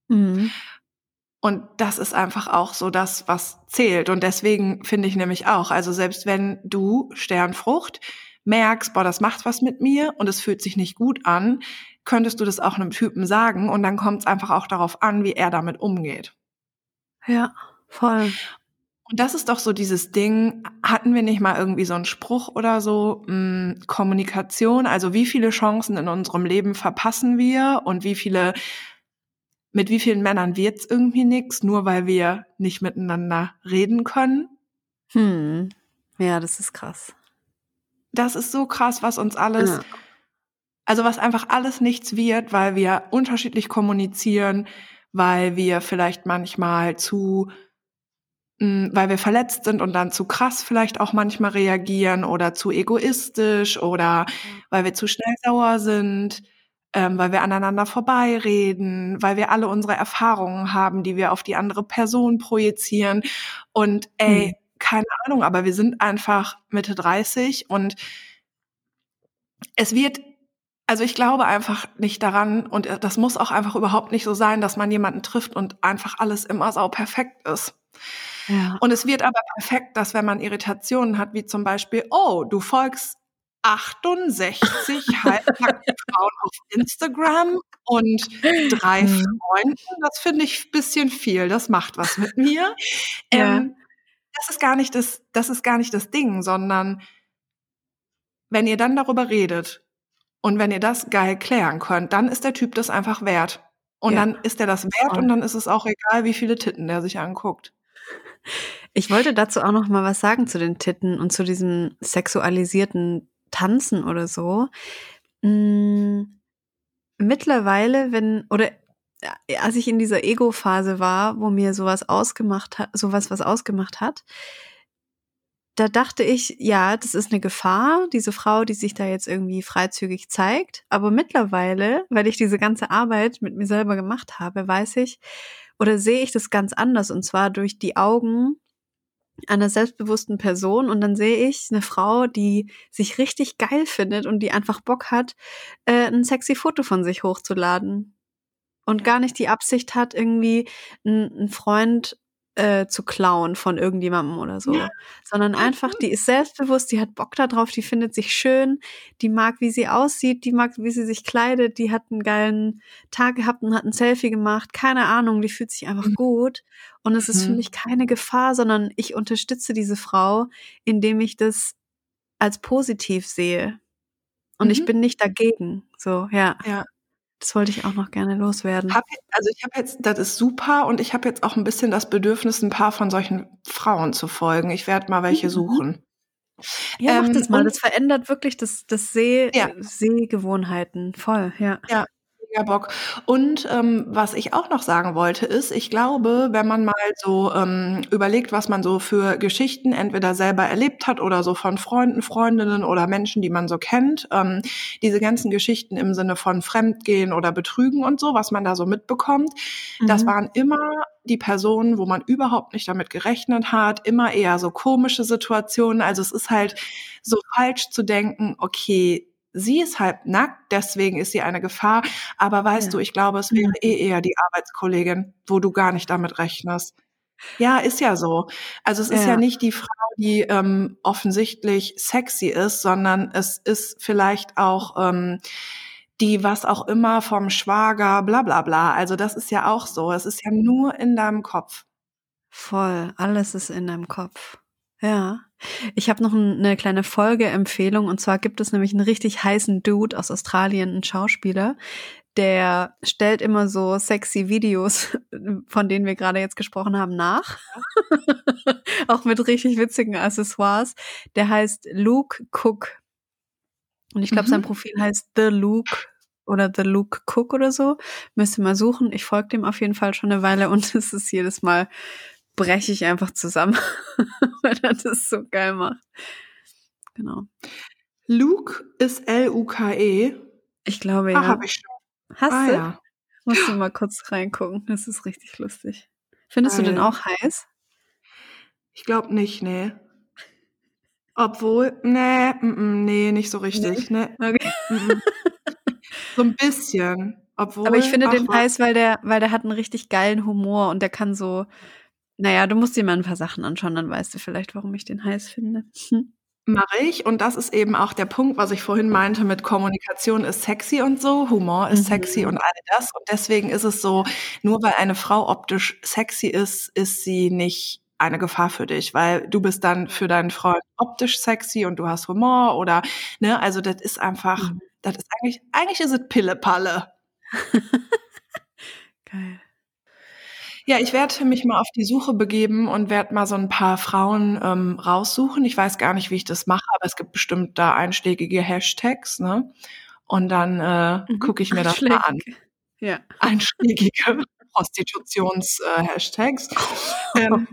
Mhm. Und das ist einfach auch so das, was zählt. Und deswegen finde ich nämlich auch, also selbst wenn du Sternfrucht merkst, boah, das macht was mit mir und es fühlt sich nicht gut an, könntest du das auch einem Typen sagen und dann kommt es einfach auch darauf an, wie er damit umgeht. Ja, voll. Und das ist doch so dieses Ding, hatten wir nicht mal irgendwie so einen Spruch oder so, mh, hm, Kommunikation, also wie viele Chancen in unserem Leben verpassen wir und wie viele, mit wie vielen Männern wird's irgendwie nix, nur weil wir nicht miteinander reden können? Hm. Ja, das ist krass. Das ist so krass, was uns alles ja. Also was einfach alles nichts wird, weil wir unterschiedlich kommunizieren, weil wir vielleicht manchmal zu, mh, hm, weil wir verletzt sind und dann zu krass vielleicht auch manchmal reagieren oder zu egoistisch oder weil wir zu schnell sauer sind, ähm, weil wir aneinander vorbeireden, weil wir alle unsere Erfahrungen haben, die wir auf die andere Person projizieren. Und ey, hm. Keine Ahnung, aber wir sind einfach Mitte 30 und es wird also ich glaube einfach nicht daran und das muss auch einfach überhaupt nicht so sein, dass man jemanden trifft und einfach alles immer sau perfekt ist. Ja. Und es wird aber perfekt, dass wenn man Irritationen hat, wie zum Beispiel, oh, du folgst 68 halbnackte Frauen auf Instagram und drei mhm. Freunden, das finde ich ein bisschen viel, das macht was mit mir. Ja. Ähm, das ist gar nicht das, das ist gar nicht das Ding, sondern wenn ihr dann darüber redet, und wenn ihr das geil klären könnt, dann ist der Typ das einfach wert. Und ja. dann ist er das wert und dann ist es auch egal, wie viele Titten der sich anguckt. Ich wollte dazu auch noch mal was sagen zu den Titten und zu diesem sexualisierten Tanzen oder so. Hm, mittlerweile, wenn, oder als ich in dieser Ego-Phase war, wo mir sowas ausgemacht hat, sowas was ausgemacht hat, da dachte ich, ja, das ist eine Gefahr, diese Frau, die sich da jetzt irgendwie freizügig zeigt. Aber mittlerweile, weil ich diese ganze Arbeit mit mir selber gemacht habe, weiß ich oder sehe ich das ganz anders. Und zwar durch die Augen einer selbstbewussten Person und dann sehe ich eine Frau, die sich richtig geil findet und die einfach Bock hat, äh, ein sexy Foto von sich hochzuladen und gar nicht die Absicht hat, irgendwie einen Freund äh, zu klauen von irgendjemandem oder so, ja. sondern einfach, die ist selbstbewusst, die hat Bock darauf, die findet sich schön, die mag, wie sie aussieht, die mag, wie sie sich kleidet, die hat einen geilen Tag gehabt und hat ein Selfie gemacht, keine Ahnung, die fühlt sich einfach mhm. gut und es ist mhm. für mich keine Gefahr, sondern ich unterstütze diese Frau, indem ich das als positiv sehe. Und mhm. ich bin nicht dagegen. So, ja. Ja. Das wollte ich auch noch gerne loswerden. Hab, also ich habe jetzt, das ist super und ich habe jetzt auch ein bisschen das Bedürfnis, ein paar von solchen Frauen zu folgen. Ich werde mal welche mhm. suchen. Ja, mach das ähm, mal. Das verändert wirklich das, das Seh, ja. Sehgewohnheiten voll, ja. Ja, mega Bock. Und ähm, was ich auch noch sagen wollte, ist, ich glaube, wenn man mal so ähm, überlegt, was man so für Geschichten entweder selber erlebt hat oder so von Freunden, Freundinnen oder Menschen, die man so kennt, ähm, diese ganzen Geschichten im Sinne von Fremdgehen oder Betrügen und so, was man da so mitbekommt, mhm. das waren immer die Personen, wo man überhaupt nicht damit gerechnet hat, immer eher so komische Situationen. Also es ist halt so falsch zu denken, okay, sie ist halb nackt, deswegen ist sie eine Gefahr. Aber weißt ja. du, ich glaube, es wäre eh eher die Arbeitskollegin, wo du gar nicht damit rechnest. Ja, ist ja so. Also es ja. ist ja nicht die Frau, die ähm, offensichtlich sexy ist, sondern es ist vielleicht auch ähm, die was auch immer vom Schwager, bla bla bla. Also das ist ja auch so. Es ist ja nur in deinem Kopf. Voll, alles ist in deinem Kopf. Ja. Ich habe noch eine kleine Folgeempfehlung und zwar gibt es nämlich einen richtig heißen Dude aus Australien, einen Schauspieler, der stellt immer so sexy Videos, von denen wir gerade jetzt gesprochen haben, nach. Auch mit richtig witzigen Accessoires. Der heißt Luke Cook. Und ich glaube, mhm. sein Profil heißt The Luke oder The Luke Cook oder so. Müsst ihr mal suchen. Ich folge dem auf jeden Fall schon eine Weile und es ist jedes Mal breche ich einfach zusammen, weil er das so geil macht. Genau. Luke ist L-U-K-E. Ich glaube ja. Ah, hab ich schon. Hast ah, du? Ja. Musst du mal kurz reingucken. Das ist richtig lustig. Findest Geil. du den auch heiß? Ich glaube nicht, nee. Obwohl, nee, mm, mm, nee, nicht so richtig. Nee. nee. Okay. So ein bisschen. Obwohl, Aber ich finde den heiß, weil der, weil der hat einen richtig geilen Humor und der kann so, naja, du musst dir mal ein paar Sachen anschauen, dann weißt du vielleicht, warum ich den heiß finde. Hm. Mache ich. Und das ist eben auch der Punkt, was ich vorhin meinte mit Kommunikation ist sexy und so, Humor ist mhm. sexy und all das. Und deswegen ist es so, nur weil eine Frau optisch sexy ist, ist sie nicht eine Gefahr für dich, weil du bist dann für deinen Freund optisch sexy und du hast Humor oder, ne, also das ist einfach, mhm. das ist eigentlich, eigentlich ist es Pille-Palle. Geil. Ja, ich werde mich mal auf die Suche begeben und werde mal so ein paar Frauen ähm, raussuchen. Ich weiß gar nicht, wie ich das mache, aber es gibt bestimmt da einschlägige Hashtags, ne? Und dann äh, mhm. gucke ich mir das mal an. Ja. Einschlägige Prostitutions-Hashtags. Äh, ähm,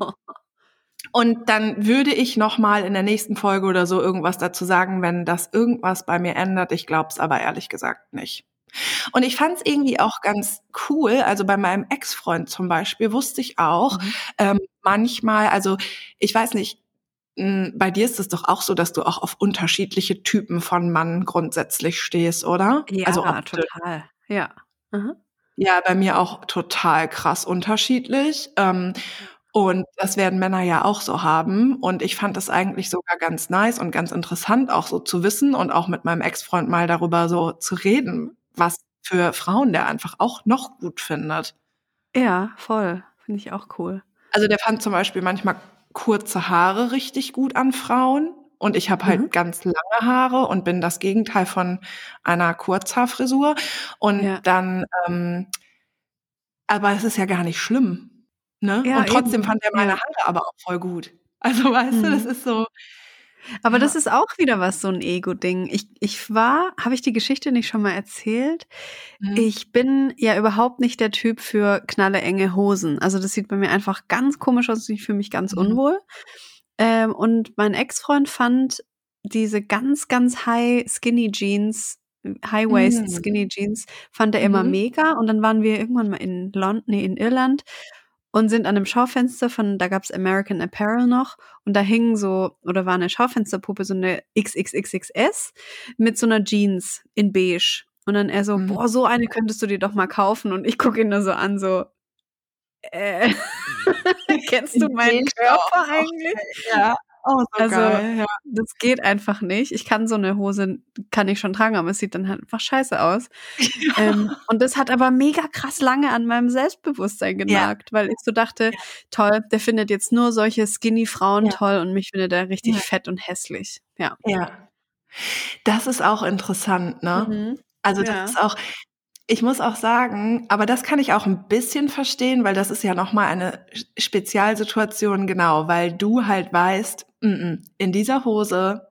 und dann würde ich noch mal in der nächsten Folge oder so irgendwas dazu sagen, wenn das irgendwas bei mir ändert. Ich glaube es aber ehrlich gesagt nicht. Und ich fand es irgendwie auch ganz cool. Also bei meinem Ex-Freund zum Beispiel wusste ich auch mhm. ähm, manchmal, also ich weiß nicht, hm, bei dir ist es doch auch so, dass du auch auf unterschiedliche Typen von Mann grundsätzlich stehst, oder? Ja, also total. Ja. Mhm. Ja, bei mir auch total krass unterschiedlich. Ähm, und das werden Männer ja auch so haben. Und ich fand das eigentlich sogar ganz nice und ganz interessant, auch so zu wissen und auch mit meinem Ex-Freund mal darüber so zu reden, was für Frauen der einfach auch noch gut findet. Ja, voll. Finde ich auch cool. Also der fand zum Beispiel manchmal kurze Haare richtig gut an Frauen. Und ich habe halt mhm. ganz lange Haare und bin das Gegenteil von einer Kurzhaarfrisur. Und ja. dann, ähm, aber es ist ja gar nicht schlimm. Ne? Ja, und trotzdem eben. fand er meine Haare aber auch voll gut. Also weißt mhm. du, das mhm. ist so, aber ja. das ist auch wieder was, so ein Ego-Ding. Ich, ich war, habe ich die Geschichte nicht schon mal erzählt? Mhm. Ich bin ja überhaupt nicht der Typ für knalle enge Hosen. Also das sieht bei mir einfach ganz komisch aus. Ich fühle mich ganz mhm. unwohl. Ähm, und mein Ex-Freund fand diese ganz, ganz high Skinny Jeans High-Waist mhm. Skinny Jeans fand er immer mhm. mega und dann waren wir irgendwann mal in London, nee, in Irland und sind an einem Schaufenster von, da gab's American Apparel noch und da hing so, oder war eine Schaufensterpuppe, so eine XXXXS mit so einer Jeans in beige. Und dann er so, Mhm. boah, so eine könntest du dir doch mal kaufen. Und ich gucke ihn nur so an, so, äh, kennst du meinen Körper eigentlich? Ja. Oh, so Also, geil. Ja. Das geht einfach nicht. Ich kann so eine Hose, kann ich schon tragen, aber es sieht dann halt einfach scheiße aus. ähm, und das hat aber mega krass lange an meinem Selbstbewusstsein genagt, weil ich so dachte, toll, der findet jetzt nur solche skinny Frauen Ja. toll und mich findet er richtig Ja. fett und hässlich. Ja. ja. Das ist auch interessant, ne? Mhm. Also Ja. das ist auch, ich muss auch sagen, aber das kann ich auch ein bisschen verstehen, weil das ist ja nochmal eine Spezialsituation, genau, weil du halt weißt, in dieser Hose,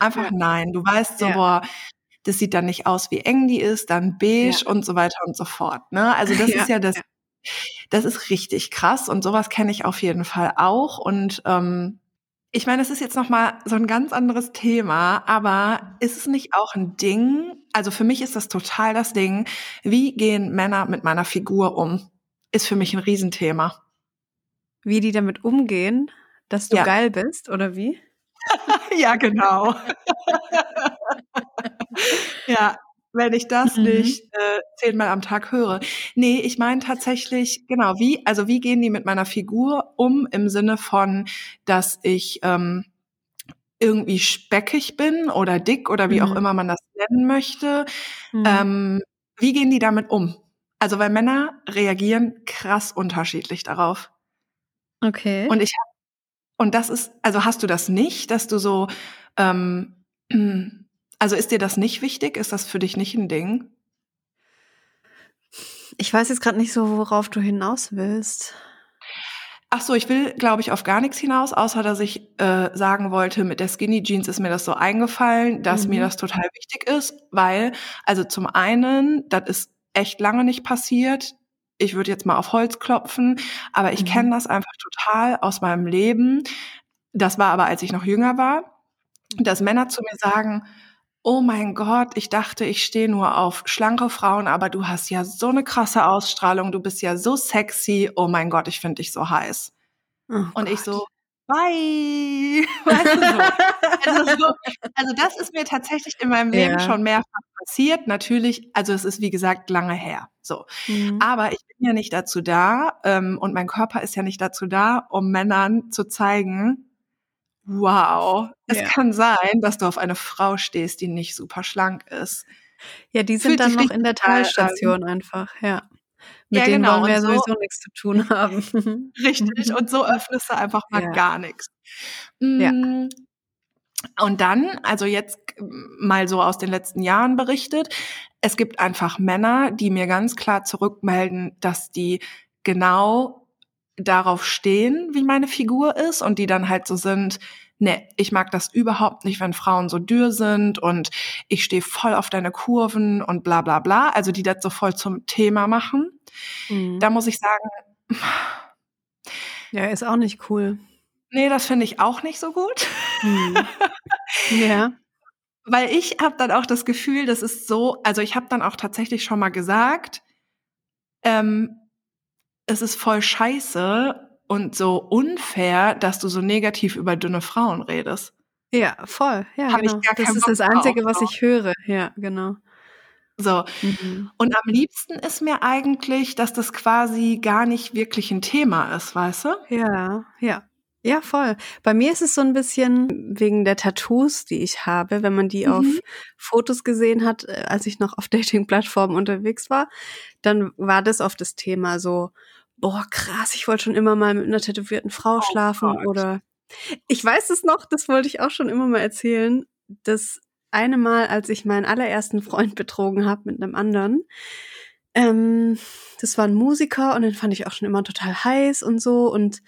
einfach Ja. nein. Du weißt so, Ja. boah, das sieht dann nicht aus, wie eng die ist, dann beige und so weiter und so fort. Ne? Also das Ja, ist ja das, ja. das ist richtig krass und sowas kenne ich auf jeden Fall auch und ähm, ich meine, es ist jetzt noch mal so ein ganz anderes Thema, aber ist es nicht auch ein Ding? Also für mich ist das total das Ding. Wie gehen Männer mit meiner Figur um? Ist für mich ein Riesenthema. Wie die damit umgehen, dass du Ja. geil bist, oder wie? ja, genau. ja, wenn ich das Mhm. nicht äh, zehnmal am Tag höre. Nee, ich meine tatsächlich, genau, wie, also wie gehen die mit meiner Figur um im Sinne von, dass ich ähm, irgendwie speckig bin oder dick oder wie auch Mhm. immer man das nennen möchte. Mhm. Ähm, wie gehen die damit um? Also weil Männer reagieren krass unterschiedlich darauf. okay. Und ich hab, und das ist, also hast du das nicht, dass du so, ähm, also ist dir das nicht wichtig? Ist das für dich nicht ein Ding? ich weiß jetzt gerade nicht so, worauf du hinaus willst. Ach so, ich will, glaube ich, auf gar nichts hinaus, außer dass ich äh, sagen wollte, mit der Skinny Jeans ist mir das so eingefallen, dass Mhm. mir das total wichtig ist, weil, also zum einen, das ist echt lange nicht passiert. Ich würde jetzt mal auf Holz klopfen, aber ich Mhm. kenne das einfach total aus meinem Leben. Das war aber, als ich noch jünger war, dass Männer zu mir sagen, oh mein Gott, ich dachte, ich stehe nur auf schlanke Frauen, aber du hast ja so eine krasse Ausstrahlung, du bist ja so sexy, oh mein Gott, ich finde dich so heiß. Oh Und ich Gott. so, bye. Weißt du so? Also, so, also das ist mir tatsächlich in meinem Leben Ja. schon mehrfach passiert. Natürlich, also es ist wie gesagt lange her. So, Mhm. aber ich bin ja nicht dazu da ähm, und mein Körper ist ja nicht dazu da, um Männern zu zeigen, wow, es Ja. kann sein, dass du auf eine Frau stehst, die nicht super schlank ist. Ja, die sind Fühlt dann noch in der an. Talstation einfach, ja. Mit Ja, denen genau, wollen wir so- sowieso nichts zu tun haben. Richtig. Und so öffnest du einfach mal Ja. gar nichts. Ja. Und dann, also jetzt mal so aus den letzten Jahren berichtet, es gibt einfach Männer, die mir ganz klar zurückmelden, dass die genau darauf stehen, wie meine Figur ist und die dann halt so sind, ne, ich mag das überhaupt nicht, wenn Frauen so dürr sind und ich stehe voll auf deine Kurven und bla bla bla, also die das so voll zum Thema machen. Mhm. Da muss ich sagen, Ja, ist auch nicht cool. Nee, das finde ich auch nicht so gut. Mhm. ja. Weil ich habe dann auch das Gefühl, das ist so, also ich habe dann auch tatsächlich schon mal gesagt, ähm, es ist voll scheiße und so unfair, dass du so negativ über dünne Frauen redest. Ja, voll. Ja, Hab ich genau. das ist Bock das Einzige, drauf, was ich höre. Ja, genau. So. Mhm. Und am liebsten ist mir eigentlich, dass das quasi gar nicht wirklich ein Thema ist, weißt du? Ja, ja. Ja, voll. Bei mir ist es so ein bisschen wegen der Tattoos, die ich habe, wenn man die Mhm. auf Fotos gesehen hat, äh, als ich noch auf Dating-Plattformen unterwegs war, dann war das oft das Thema so, boah, krass, ich wollte schon immer mal mit einer tätowierten Frau schlafen Oh Gott. oder ich weiß es noch, das wollte ich auch schon immer mal erzählen, das eine Mal, als ich meinen allerersten Freund betrogen habe mit einem anderen, ähm, das war ein Musiker und den fand ich auch schon immer total heiß und so und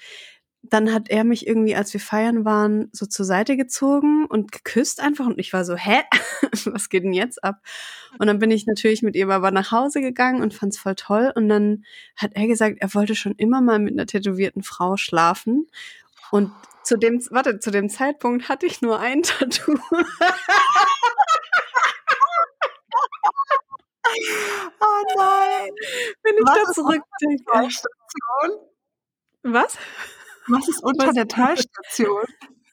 dann hat er mich irgendwie, als wir feiern waren, so zur Seite gezogen und geküsst einfach und ich war so, hä? Was geht denn jetzt ab? Und dann bin ich natürlich mit ihm aber nach Hause gegangen und fand's voll toll und dann hat er gesagt, er wollte schon immer mal mit einer tätowierten Frau schlafen und zu dem, warte, zu dem Zeitpunkt hatte ich nur ein Tattoo. Oh nein. Wenn ich Was da zurückdenke. Was? Was ist unter Was? der Talstation?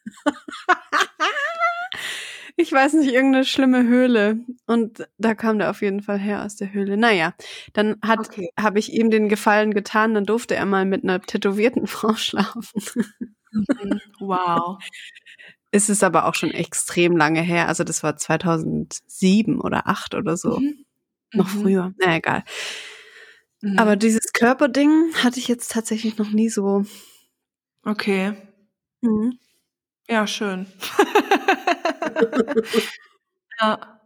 ich weiß nicht, irgendeine schlimme Höhle. Und da kam der auf jeden Fall her aus der Höhle. Naja, dann hat okay. habe ich ihm den Gefallen getan, dann durfte er mal mit einer tätowierten Frau schlafen. Mhm. Wow. Es ist aber auch schon extrem lange her. Also das war 2007 oder 8 oder so. Mhm. Noch mhm. früher. Na egal. Mhm. Aber dieses Körperding hatte ich jetzt tatsächlich noch nie so. Okay. Mhm. Ja, schön. ja.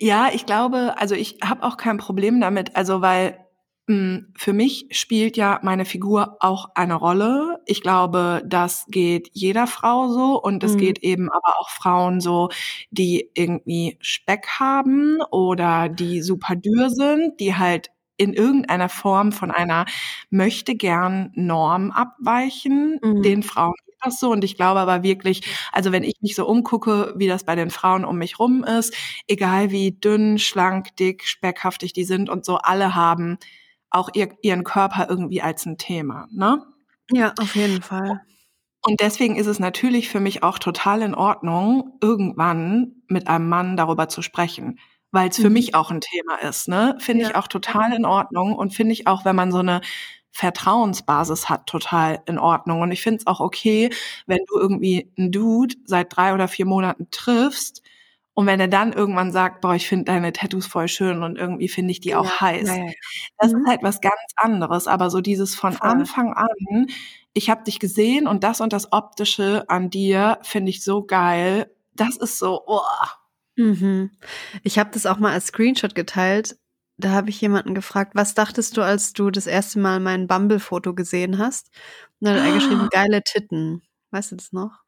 Ja, ich glaube, also ich habe auch kein Problem damit, also weil mh, hm, für mich spielt ja meine Figur auch eine Rolle. Ich glaube, das geht jeder Frau so und es mhm. geht eben aber auch Frauen so, die irgendwie Speck haben oder die super dürr sind, die halt in irgendeiner Form von einer möchte gern Norm abweichen. Mhm. Den Frauen das so. Und ich glaube aber wirklich, also wenn ich mich so umgucke, wie das bei den Frauen um mich rum ist, egal wie dünn, schlank, dick, speckhaftig die sind und so, alle haben auch ihr, ihren Körper irgendwie als ein Thema, ne? Ja, auf jeden Fall. Und deswegen ist es natürlich für mich auch total in Ordnung, irgendwann mit einem Mann darüber zu sprechen, weil es für mhm. mich auch ein Thema ist, ne? Finde ja. ich auch total in Ordnung und finde ich auch, wenn man so eine Vertrauensbasis hat, total in Ordnung. Und ich finde es auch okay, wenn du irgendwie einen Dude seit drei oder vier Monaten triffst und wenn er dann irgendwann sagt, boah, ich finde deine Tattoos voll schön und irgendwie finde ich die auch ja, heiß. Ja, ja. Das mhm. ist halt was ganz anderes. Aber so dieses von voll. Anfang an, ich habe dich gesehen und das und das Optische an dir finde ich so geil. Das ist so, oh. Mhm. Ich habe das auch mal als Screenshot geteilt da habe ich jemanden gefragt, was dachtest du, als du das erste Mal mein Bumble-Foto gesehen hast? Und dann hat er geschrieben, geile Titten. Weißt du das noch?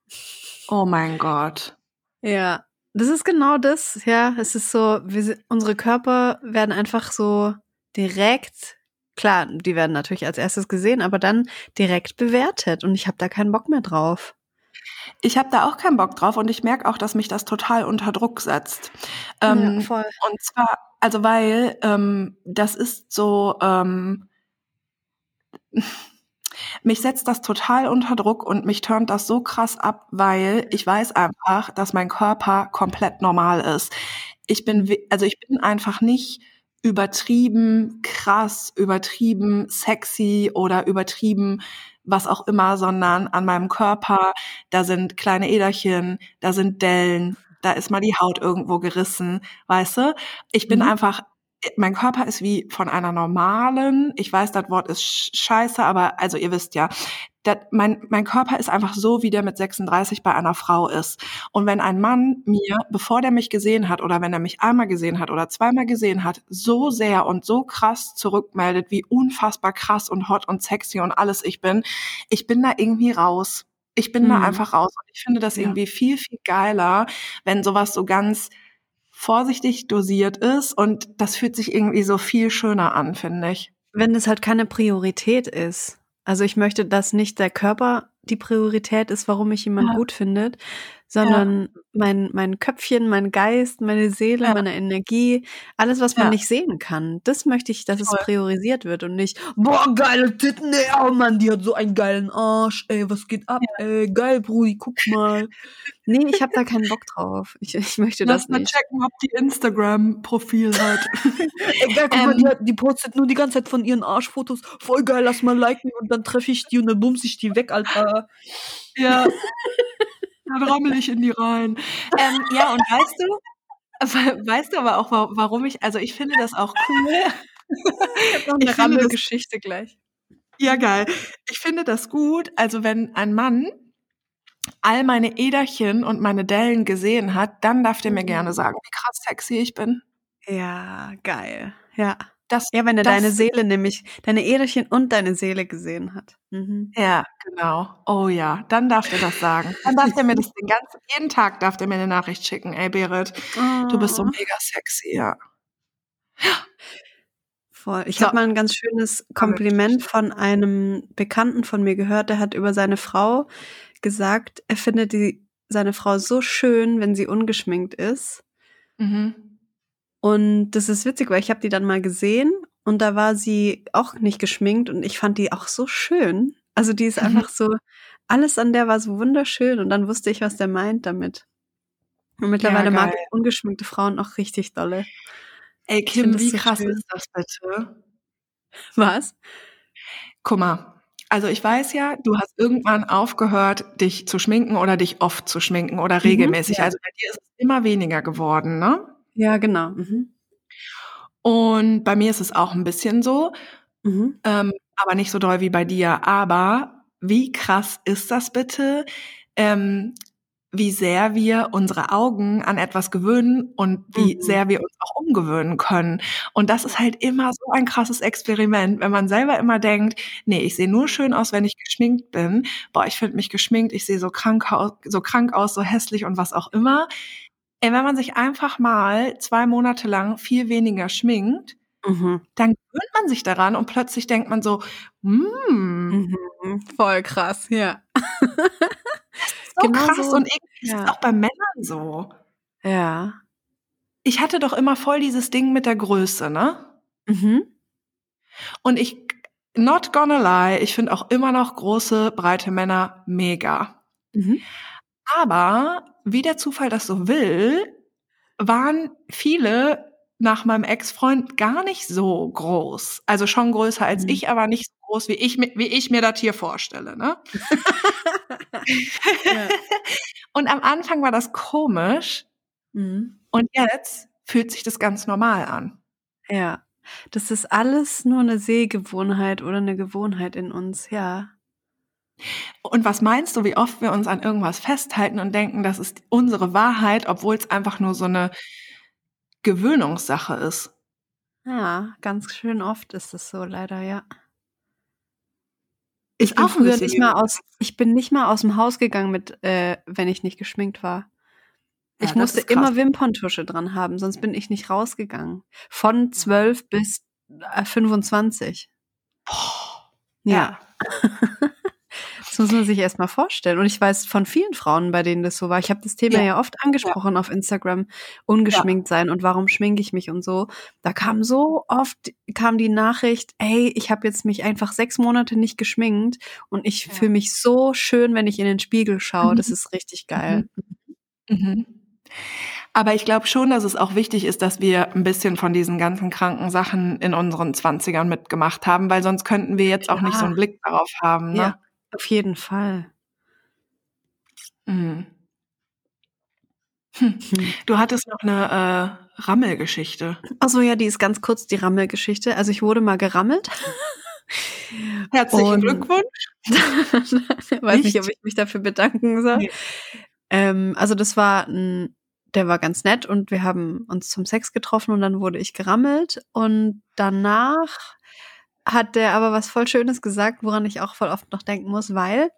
Oh mein Gott. Ja, das ist genau das. Ja, es ist so, wir, unsere Körper werden einfach so direkt, klar, die werden natürlich als erstes gesehen, aber dann direkt bewertet und ich habe da keinen Bock mehr drauf. Ich habe da auch keinen Bock drauf und ich merke auch, dass mich das total unter Druck setzt. Ähm, ja, voll. Und zwar also weil ähm, das ist so, ähm, mich setzt das total unter Druck und mich turnt das so krass ab, weil ich weiß einfach, dass mein Körper komplett normal ist. Ich bin, also ich bin einfach nicht übertrieben krass, übertrieben sexy oder übertrieben was auch immer, sondern an meinem Körper, da sind kleine Äderchen, da sind Dellen, da ist mal die Haut irgendwo gerissen, weißt du? Ich bin mhm. einfach, mein Körper ist wie von einer normalen, ich weiß, das Wort ist scheiße, aber also ihr wisst ja, dat, mein, mein Körper ist einfach so, wie der mit 36 bei einer Frau ist. Und wenn ein Mann mir, bevor der mich gesehen hat oder wenn er mich einmal gesehen hat oder zweimal gesehen hat, so sehr und so krass zurückmeldet, wie unfassbar krass und hot und sexy und alles ich bin, ich bin da irgendwie raus. Ich bin mhm. da einfach raus und ich finde das ja. irgendwie viel, viel geiler, wenn sowas so ganz vorsichtig dosiert ist und das fühlt sich irgendwie so viel schöner an, finde ich. Wenn es halt keine Priorität ist. Also ich möchte, dass nicht der Körper die Priorität ist, warum mich jemand ja. gut findet, sondern ja. mein, mein Köpfchen, mein Geist, meine Seele, ja. meine Energie, alles, was man nicht sehen kann. Das möchte ich, dass Voll. es priorisiert wird und nicht, boah, geile Titten, ey, oh Mann, die hat so einen geilen Arsch, ey, was geht ab, ey, geil, Brudi, guck mal. nee, ich habe da keinen Bock drauf. Ich, ich möchte Lass das nicht. Lass mal checken, ob die Instagram-Profil hat. ey, geil, guck ähm, mal, die, die postet nur die ganze Zeit von ihren Arschfotos. Voll geil, lass mal liken und dann treffe ich die und dann bumse ich die weg, Alter. Ja. Dann rammel ich in die rein. Ähm, ja, und weißt du, weißt du aber auch, warum ich, also ich finde das auch cool. ich noch eine Rammelgeschichte gleich. Ja, geil. Ich finde das gut, also wenn ein Mann all meine Äderchen und meine Dellen gesehen hat, dann darf der mir gerne mhm. sagen, wie krass sexy ich bin. Ja, geil. Ja. Das, ja, wenn er das, deine Seele nämlich, deine Äderchen und deine Seele gesehen hat. Mhm. Ja, genau. Oh ja, dann darf er das sagen. Dann darf er mir das den ganzen, jeden Tag darf er mir eine Nachricht schicken. Ey, Berit, oh. du bist so oh. mega sexy, ja. Voll. Ich so. habe mal ein ganz schönes Kompliment von einem Bekannten von mir gehört. Der hat über seine Frau gesagt, er findet die, seine Frau so schön, wenn sie ungeschminkt ist. Mhm. Und das ist witzig, weil ich habe die dann mal gesehen und da war sie auch nicht geschminkt und ich fand die auch so schön. Also die ist Mhm. einfach so, alles an der war so wunderschön und dann wusste ich, was der meint damit. Und mittlerweile mag geil. ich ungeschminkte Frauen auch richtig dolle. Ey, Kim, wie so krass schön. ist das bitte? Was? Guck mal, also ich weiß ja, du hast irgendwann aufgehört, dich zu schminken oder dich oft zu schminken oder Mhm, regelmäßig. ja. Also bei dir ist es immer weniger geworden, ne? Ja, genau. Mhm. Und bei mir ist es auch ein bisschen so, Mhm. ähm, aber nicht so doll wie bei dir. Aber wie krass ist das bitte, ähm, wie sehr wir unsere Augen an etwas gewöhnen und wie Mhm. sehr wir uns auch umgewöhnen können. Und das ist halt immer so ein krasses Experiment, wenn man selber immer denkt, nee, ich sehe nur schön aus, wenn ich geschminkt bin. Boah, ich finde mich geschminkt, ich sehe so krank, aus, so krank aus, so hässlich und was auch immer. Ey, wenn man sich einfach mal zwei Monate lang viel weniger schminkt, Mhm. dann gewöhnt man sich daran und plötzlich denkt man so, mm, Mhm. Voll krass, ja. so Genau krass so. und irgendwie ist Ja. es auch bei Männern so. Ja. Ich hatte doch immer voll dieses Ding mit der Größe, ne? Mhm. Und ich, not gonna lie, ich finde auch immer noch große, breite Männer mega. Mhm. Aber wie der Zufall das so will, waren viele nach meinem Ex-Freund gar nicht so groß. Also schon größer als Mhm. ich, aber nicht so groß, wie ich, wie ich mir das hier vorstelle. Ne? Ja. Und am Anfang war das komisch Mhm. und jetzt fühlt sich das ganz normal an. Ja. Das ist alles nur eine Sehgewohnheit oder eine Gewohnheit in uns, ja. Und was meinst du, wie oft wir uns an irgendwas festhalten und denken, das ist unsere Wahrheit, obwohl es einfach nur so eine Gewöhnungssache ist? Ja, ganz schön oft ist es so, leider, ja. Ist Ich bin früher nicht mal aus, ich bin nicht mal aus dem Haus gegangen mit, äh, wenn ich nicht geschminkt war. Ja, Ich musste immer Wimperntusche dran haben, sonst bin ich nicht rausgegangen. Von 12 bis äh, 25. Boah. Ja. Das muss man sich erst mal vorstellen. Und ich weiß von vielen Frauen, bei denen das so war. Ich habe das Thema Ja. ja, oft angesprochen auf Instagram, ungeschminkt sein und warum schminke ich mich und so. Da kam so oft kam die Nachricht, ey, ich habe jetzt mich einfach sechs Monate nicht geschminkt und ich Ja. fühle mich so schön, wenn ich in den Spiegel schaue. Das Mhm. ist richtig geil. Mhm. Aber ich glaube schon, dass es auch wichtig ist, dass wir ein bisschen von diesen ganzen kranken Sachen in unseren Zwanzigern mitgemacht haben, weil sonst könnten wir jetzt auch nicht so einen Blick darauf haben. Ne? Ja, auf jeden Fall. Mhm. Hm. Du hattest noch eine äh, Rammelgeschichte. Also ja, die ist ganz kurz, die Rammelgeschichte. Also ich wurde mal gerammelt. Herzlichen Und- Glückwunsch. Weiß nicht, Nicht? ob ich mich dafür bedanken soll. Nee. Ähm, also das war ein, der war ganz nett und wir haben uns zum Sex getroffen und dann wurde ich gerammelt und danach hat der aber was voll Schönes gesagt, woran ich auch voll oft noch denken muss, weil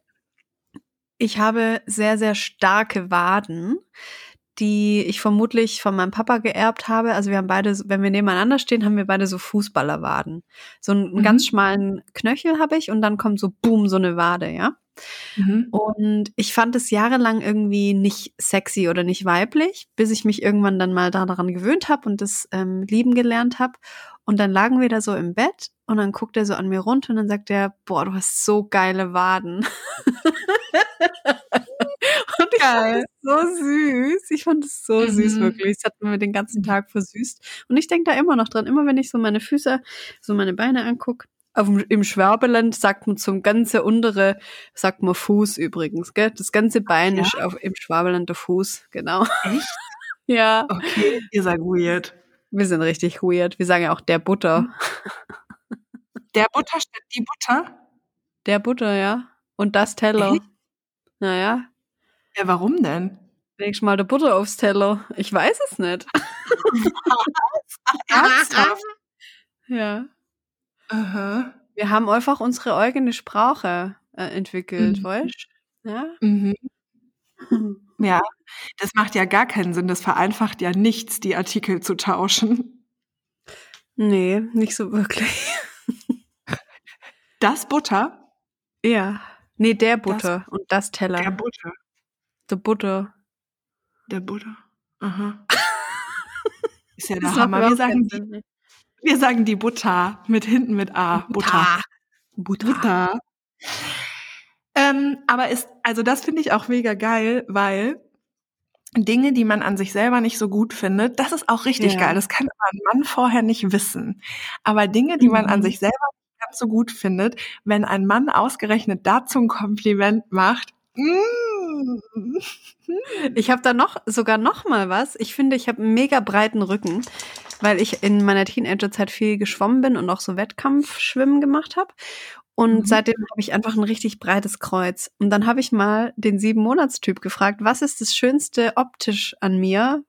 ich habe sehr, sehr starke Waden, die ich vermutlich von meinem Papa geerbt habe. Also wir haben beide, wenn wir nebeneinander stehen, haben wir beide so Fußballerwaden. So einen, einen Mhm. ganz schmalen Knöchel habe ich und dann kommt so boom, so eine Wade, ja. Mhm. Und ich fand es jahrelang irgendwie nicht sexy oder nicht weiblich, bis ich mich irgendwann dann mal daran gewöhnt habe und das ähm, lieben gelernt habe. Und dann lagen wir da so im Bett und dann guckt er so an mir runter und dann sagt er, boah, du hast so geile Waden. und ich Geil. fand es so süß. Ich fand es so süß, Mhm. wirklich. Es hat mir den ganzen Tag versüßt. Und ich denke da immer noch dran, immer wenn ich so meine Füße, so meine Beine angucke. Auf Im Schwabeland sagt man zum ganze untere, sagt man Fuß übrigens, gell? Das ganze Bein ja? ist auf, im Schwabeland der Fuß, genau. Echt? Ja, Okay, ihr seid weird. wir sind richtig weird. Wir sagen ja auch der Butter. Der Butter statt die Butter? Der Butter, ja. Und das Teller. Echt? Naja, Ja, warum denn? leg mal der Butter aufs Teller. Ich weiß es nicht. Ernsthaft? Ja. Aha. Wir haben einfach unsere eigene Sprache äh, entwickelt, Mhm. weißt Ja. Mhm. Ja, das macht ja gar keinen Sinn. Das vereinfacht ja nichts, die Artikel zu tauschen. Nee, nicht so wirklich. Das Butter? Ja. Nee, der Butter und das Teller. Der Butter. der Butter. Der Butter. Aha. Ist ja der Das Hammer. Wir sagen, die, wir sagen die Butter mit hinten mit A. Butter. Butter. Butter. Ähm, aber ist, also das finde ich auch mega geil, weil Dinge, die man an sich selber nicht so gut findet, das ist auch richtig Ja. geil. Das kann aber ein Mann vorher nicht wissen. Aber Dinge, die man an Mhm. sich selber ganz so gut findet, wenn ein Mann ausgerechnet dazu ein Kompliment macht, mm, Ich habe da noch sogar noch mal was. Ich finde, ich habe einen mega breiten Rücken, weil ich in meiner Teenagerzeit viel geschwommen bin und auch so Wettkampfschwimmen gemacht habe. Und Mhm. seitdem habe ich einfach ein richtig breites Kreuz. Und dann habe ich mal den sieben Monatstyp gefragt, was ist das Schönste optisch an mir?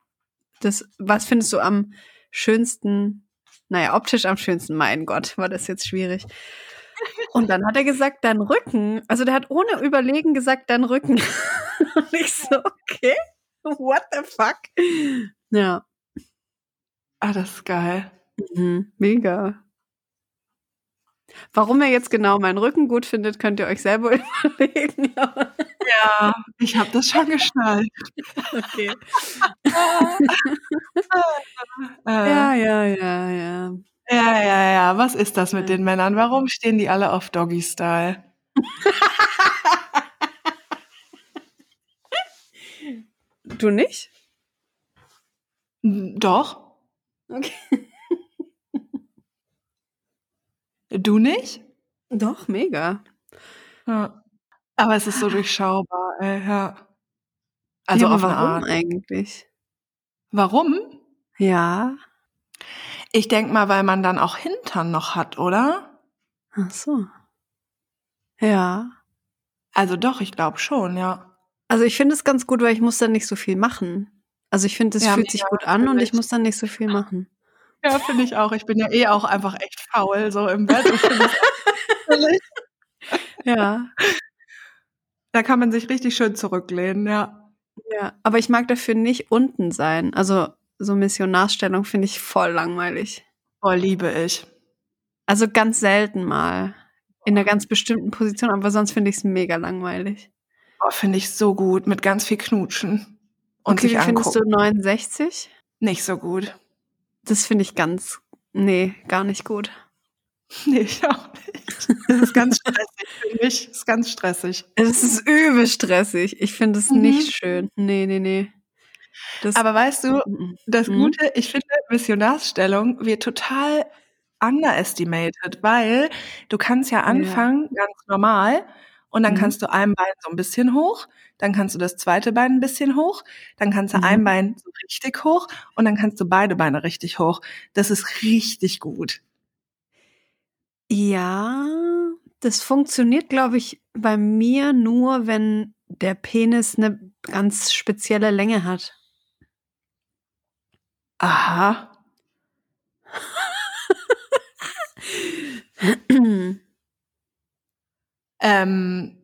Das, was findest du am schönsten? Naja, optisch am schönsten. Mein Gott, war das jetzt schwierig. Und dann hat er gesagt, dein Rücken. Also der hat ohne Überlegen gesagt, dein Rücken. Und ich so, okay, what the fuck? Ja, ah, das ist geil. mhm. mega. Warum er jetzt genau meinen Rücken gut findet, könnt ihr euch selber überlegen. Ja, ich habe das schon geschnallt. okay. Äh, Ja, ja, ja, ja. ja, ja, ja. Was ist das mit den Männern? Warum stehen die alle auf Doggy Style? Du nicht? Doch. Okay. Du nicht? Doch, mega. Ja. Aber es ist so durchschaubar, ey, ja. Also ja, aber auf warum Art. eigentlich? Warum? Ja. Ich denk mal, weil man dann auch Hintern noch hat, oder? Ach so. Ja. Also doch, ich glaube schon, ja. Also ich finde es ganz gut, weil ich muss dann nicht so viel machen. Also ich finde, es Ja, fühlt sich gut an und ich muss dann nicht so viel machen. Ja, finde ich auch. Ich bin ja eh auch einfach echt faul, so im Bett. Ja. da kann man sich richtig schön zurücklehnen, ja. Ja. Aber ich mag dafür nicht unten sein. Also so Missionarsstellung finde ich voll langweilig. Boah, liebe ich. Also ganz selten mal. In einer ganz bestimmten Position, aber sonst finde ich es mega langweilig. Boah, finde ich so gut, mit ganz viel Knutschen. Und okay, sich wie findest du angucken. 69? Nicht so gut. Das finde ich ganz, nee, gar nicht gut. Nee, ich auch nicht. Das ist ganz stressig für mich. Das ist ganz stressig. Es ist übel stressig. Ich finde es Mhm. nicht schön. Nee, nee, nee. Das, Aber weißt du, Mhm. das Mhm. Gute, ich finde, Missionarsstellung wird total underestimated, weil du kannst ja anfangen, ganz normal, und dann Mhm. kannst du ein Bein so ein bisschen hoch, dann kannst du das zweite Bein ein bisschen hoch, dann kannst du Mhm. ein Bein so richtig hoch und dann kannst du beide Beine richtig hoch. Das ist richtig gut. Ja, das funktioniert, glaube ich, bei mir nur, wenn der Penis eine ganz spezielle Länge hat. Aha. Ähm,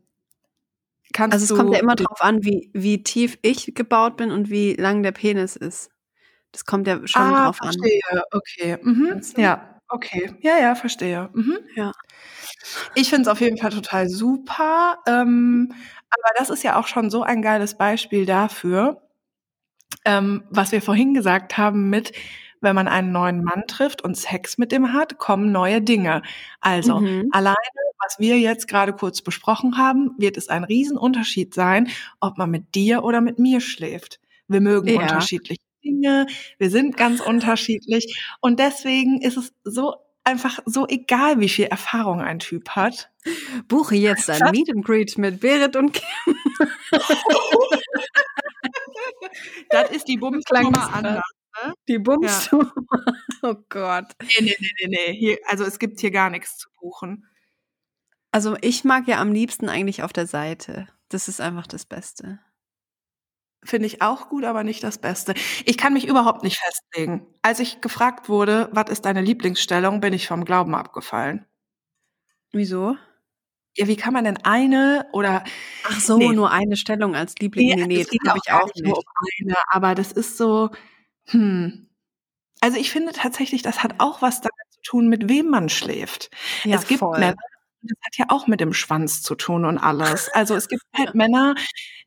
kannst Also es kommt ja immer drauf an, wie, wie tief ich gebaut bin und wie lang der Penis ist. Das kommt ja schon ah, drauf an. verstehe. Okay. Mhm. Ja, okay. Ja, ja, verstehe. Mhm. Ja. Ich finde es auf jeden Fall total super. Ähm, aber das ist ja auch schon so ein geiles Beispiel dafür, ähm, was wir vorhin gesagt haben mit, wenn man einen neuen Mann trifft und Sex mit dem hat, kommen neue Dinge. Also Mhm. alleine, was wir jetzt gerade kurz besprochen haben, wird es ein Riesenunterschied sein, ob man mit dir oder mit mir schläft. Wir mögen Ja. unterschiedliche Dinge, wir sind ganz unterschiedlich und deswegen ist es so einfach so egal, wie viel Erfahrung ein Typ hat. Buche jetzt ein? Meet and Greet mit Berit und Kim. Das ist die Klang Bumsnummer das anders. Die Bums. Oh Gott. Nee, nee, nee, nee, nee. Hier, also es gibt hier gar nichts zu buchen. Also ich mag ja am liebsten eigentlich auf der Seite. Das ist einfach das Beste. Finde ich auch gut, aber nicht das Beste. Ich kann mich überhaupt nicht festlegen. Als ich gefragt wurde, was ist deine Lieblingsstellung, bin ich vom Glauben abgefallen. Wieso? Ja, wie kann man denn eine oder Ach so, Nee. nur eine Stellung als Liebling. Nee, nee, es das geht habe ich auch nicht nur nicht. um eine, aber das ist so, hm. Also ich finde tatsächlich, das hat auch was damit zu tun, mit wem man schläft. Ja, es gibt voll. Männer, das hat ja auch mit dem Schwanz zu tun und alles. Also es gibt halt Männer,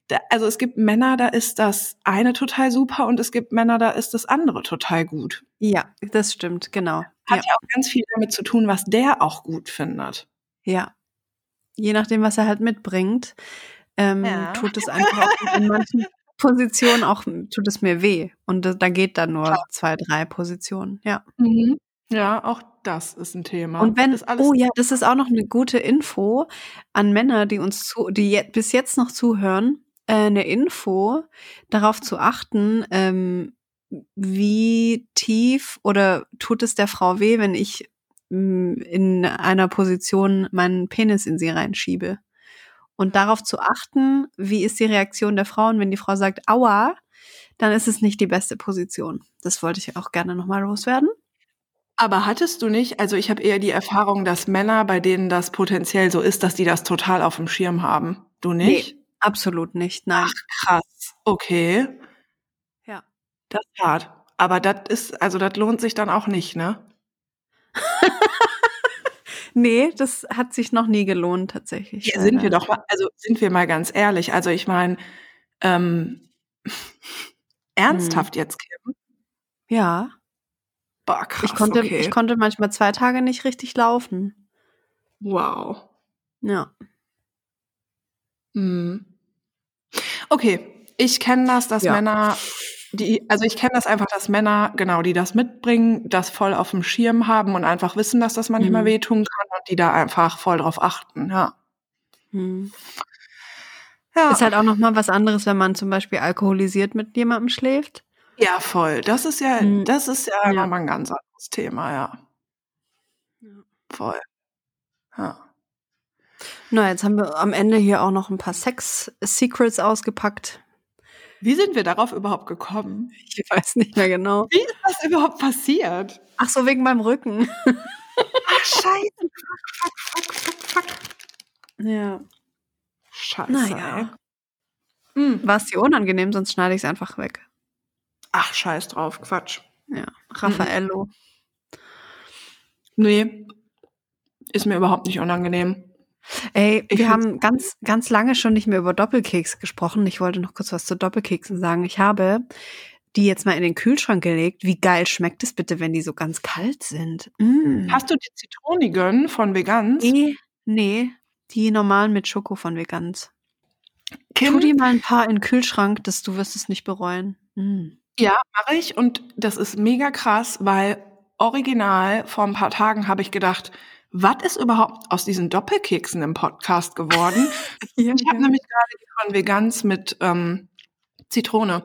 da, also es gibt Männer, da ist das eine total super und es gibt Männer, da ist das andere total gut. Ja, das stimmt, genau. Hat Ja, ja auch ganz viel damit zu tun, was der auch gut findet. ja. je nachdem, was er halt mitbringt, ähm, Ja. tut es einfach auch in manchen Positionen auch, tut es mir weh. Und da, da geht dann nur zwei, drei Positionen, ja. Mhm. Ja, auch das ist ein Thema. Und wenn, oh ja, das ist auch noch eine gute Info an Männer, die uns zu, die je, bis jetzt noch zuhören, äh, eine Info, darauf zu achten, ähm, wie tief oder tut es der Frau weh, wenn ich in einer Position meinen Penis in sie reinschiebe. Und darauf zu achten, wie ist die Reaktion der Frau und wenn die Frau sagt, aua, dann ist es nicht die beste Position. Das wollte ich auch gerne nochmal loswerden. Aber hattest du nicht, also ich habe eher die Erfahrung, dass Männer, bei denen das potenziell so ist, dass die das total auf dem Schirm haben. Du nicht? Nee, absolut nicht, nein. Ach, krass. Okay. Ja. Das ist hart. Aber das ist, also das lohnt sich dann auch nicht, ne? Nee, das hat sich noch nie gelohnt, tatsächlich. Hier sind wir doch mal, also sind wir mal ganz ehrlich. Also ich meine, ähm, ernsthaft jetzt, Kim? Ja. Boah, krass, Ich konnte, okay. ich konnte manchmal zwei Tage nicht richtig laufen. wow. Ja. Hm. Okay, ich kenne das, dass Ja. Männer, die, also ich kenne das einfach, dass Männer, genau, die das mitbringen, das voll auf dem Schirm haben und einfach wissen, dass das manchmal Mhm. wehtun kann und die da einfach voll drauf achten, ja. Hm. Ja, Ist halt auch noch mal was anderes, wenn man zum Beispiel alkoholisiert mit jemandem schläft. ja voll. Das ist ja, Mhm. das ist ja, Ja. nochmal ein ganz anderes Thema, ja. Ja. Voll. Ja. Na, jetzt haben wir am Ende hier auch noch ein paar Sex-Secrets ausgepackt. Wie sind wir darauf überhaupt gekommen? Ich weiß nicht mehr genau. Wie ist das überhaupt passiert? Ach so, wegen meinem Rücken. Ach, scheiße. Fuck, fuck, fuck, fuck, fuck. Ja. Scheiße. Naja. ey. Hm. War es dir unangenehm, sonst schneide ich es einfach weg. Ach, scheiß drauf, Quatsch. Ja. Raffaello. Nee, ist mir überhaupt nicht unangenehm. Ey, wir haben ganz, ganz lange schon nicht mehr über Doppelkeks gesprochen. Ich wollte noch kurz was zu Doppelkeksen sagen. Ich habe die jetzt mal in den Kühlschrank gelegt. Wie geil schmeckt es bitte, wenn die so ganz kalt sind? Mm. Hast du die Zitronigen von Vegans? Nee, nee, die normalen mit Schoko von Vegans. Kim, Tu die mal ein paar in den Kühlschrank, dass du wirst es nicht bereuen. Mm. ja, mache ich. Und das ist mega krass, weil original vor ein paar Tagen habe ich gedacht, was ist überhaupt aus diesen Doppelkeksen im Podcast geworden? Ja, Ich habe nämlich gerade die von Vegans mit ähm, Zitrone.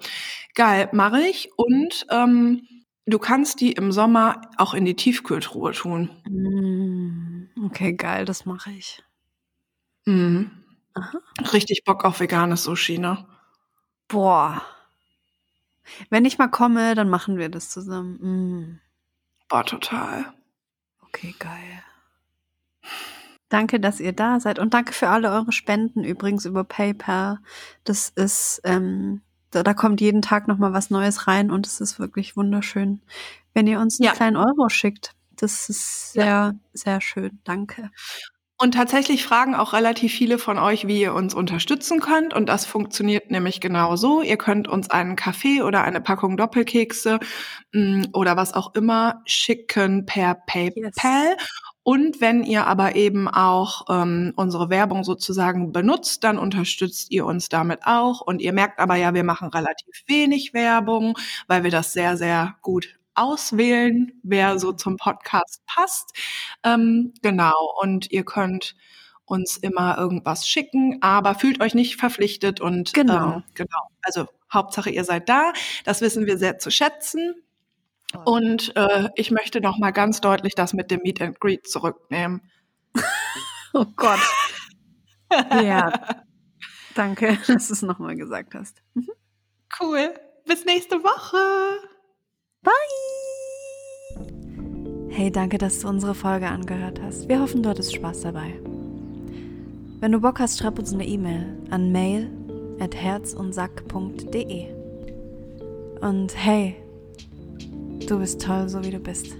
Geil, mache ich. Und ähm, du kannst die im Sommer auch in die Tiefkühltruhe tun. Mm. Okay, geil, das mache ich. Mhm. Richtig Bock auf veganes Sushi, ne? Boah. Wenn ich mal komme, dann machen wir das zusammen. Mm. Boah, total. Okay, geil. Danke, dass ihr da seid und danke für alle eure Spenden übrigens über PayPal. Das ist, ähm, da, da kommt jeden Tag noch mal was Neues rein und es ist wirklich wunderschön, wenn ihr uns einen Ja. kleinen Euro schickt. Das ist sehr, sehr schön. Danke. Und tatsächlich fragen auch relativ viele von euch, wie ihr uns unterstützen könnt. Und das funktioniert nämlich genau so. Ihr könnt uns einen Kaffee oder eine Packung Doppelkekse mh, oder was auch immer schicken per PayPal. Und wenn ihr aber eben auch ähm, unsere Werbung sozusagen benutzt, dann unterstützt ihr uns damit auch. Und ihr merkt aber ja, wir machen relativ wenig Werbung, weil wir das sehr, sehr gut auswählen, wer so zum Podcast passt. Ähm, genau. Und ihr könnt uns immer irgendwas schicken, aber fühlt euch nicht verpflichtet und Genau. Ähm, genau. Also Hauptsache ihr seid da. Das wissen wir sehr zu schätzen. Und äh, ich möchte noch mal ganz deutlich das mit dem Meet and Greet zurücknehmen. Oh Gott. ja. Danke, dass du es nochmal gesagt hast. Cool. Bis nächste Woche. Bye! Hey, danke, dass du unsere Folge angehört hast. Wir hoffen, du hattest Spaß dabei. Wenn du Bock hast, schreib uns eine E-Mail an mail at herzundsack.de. Und hey, du bist toll, so wie du bist.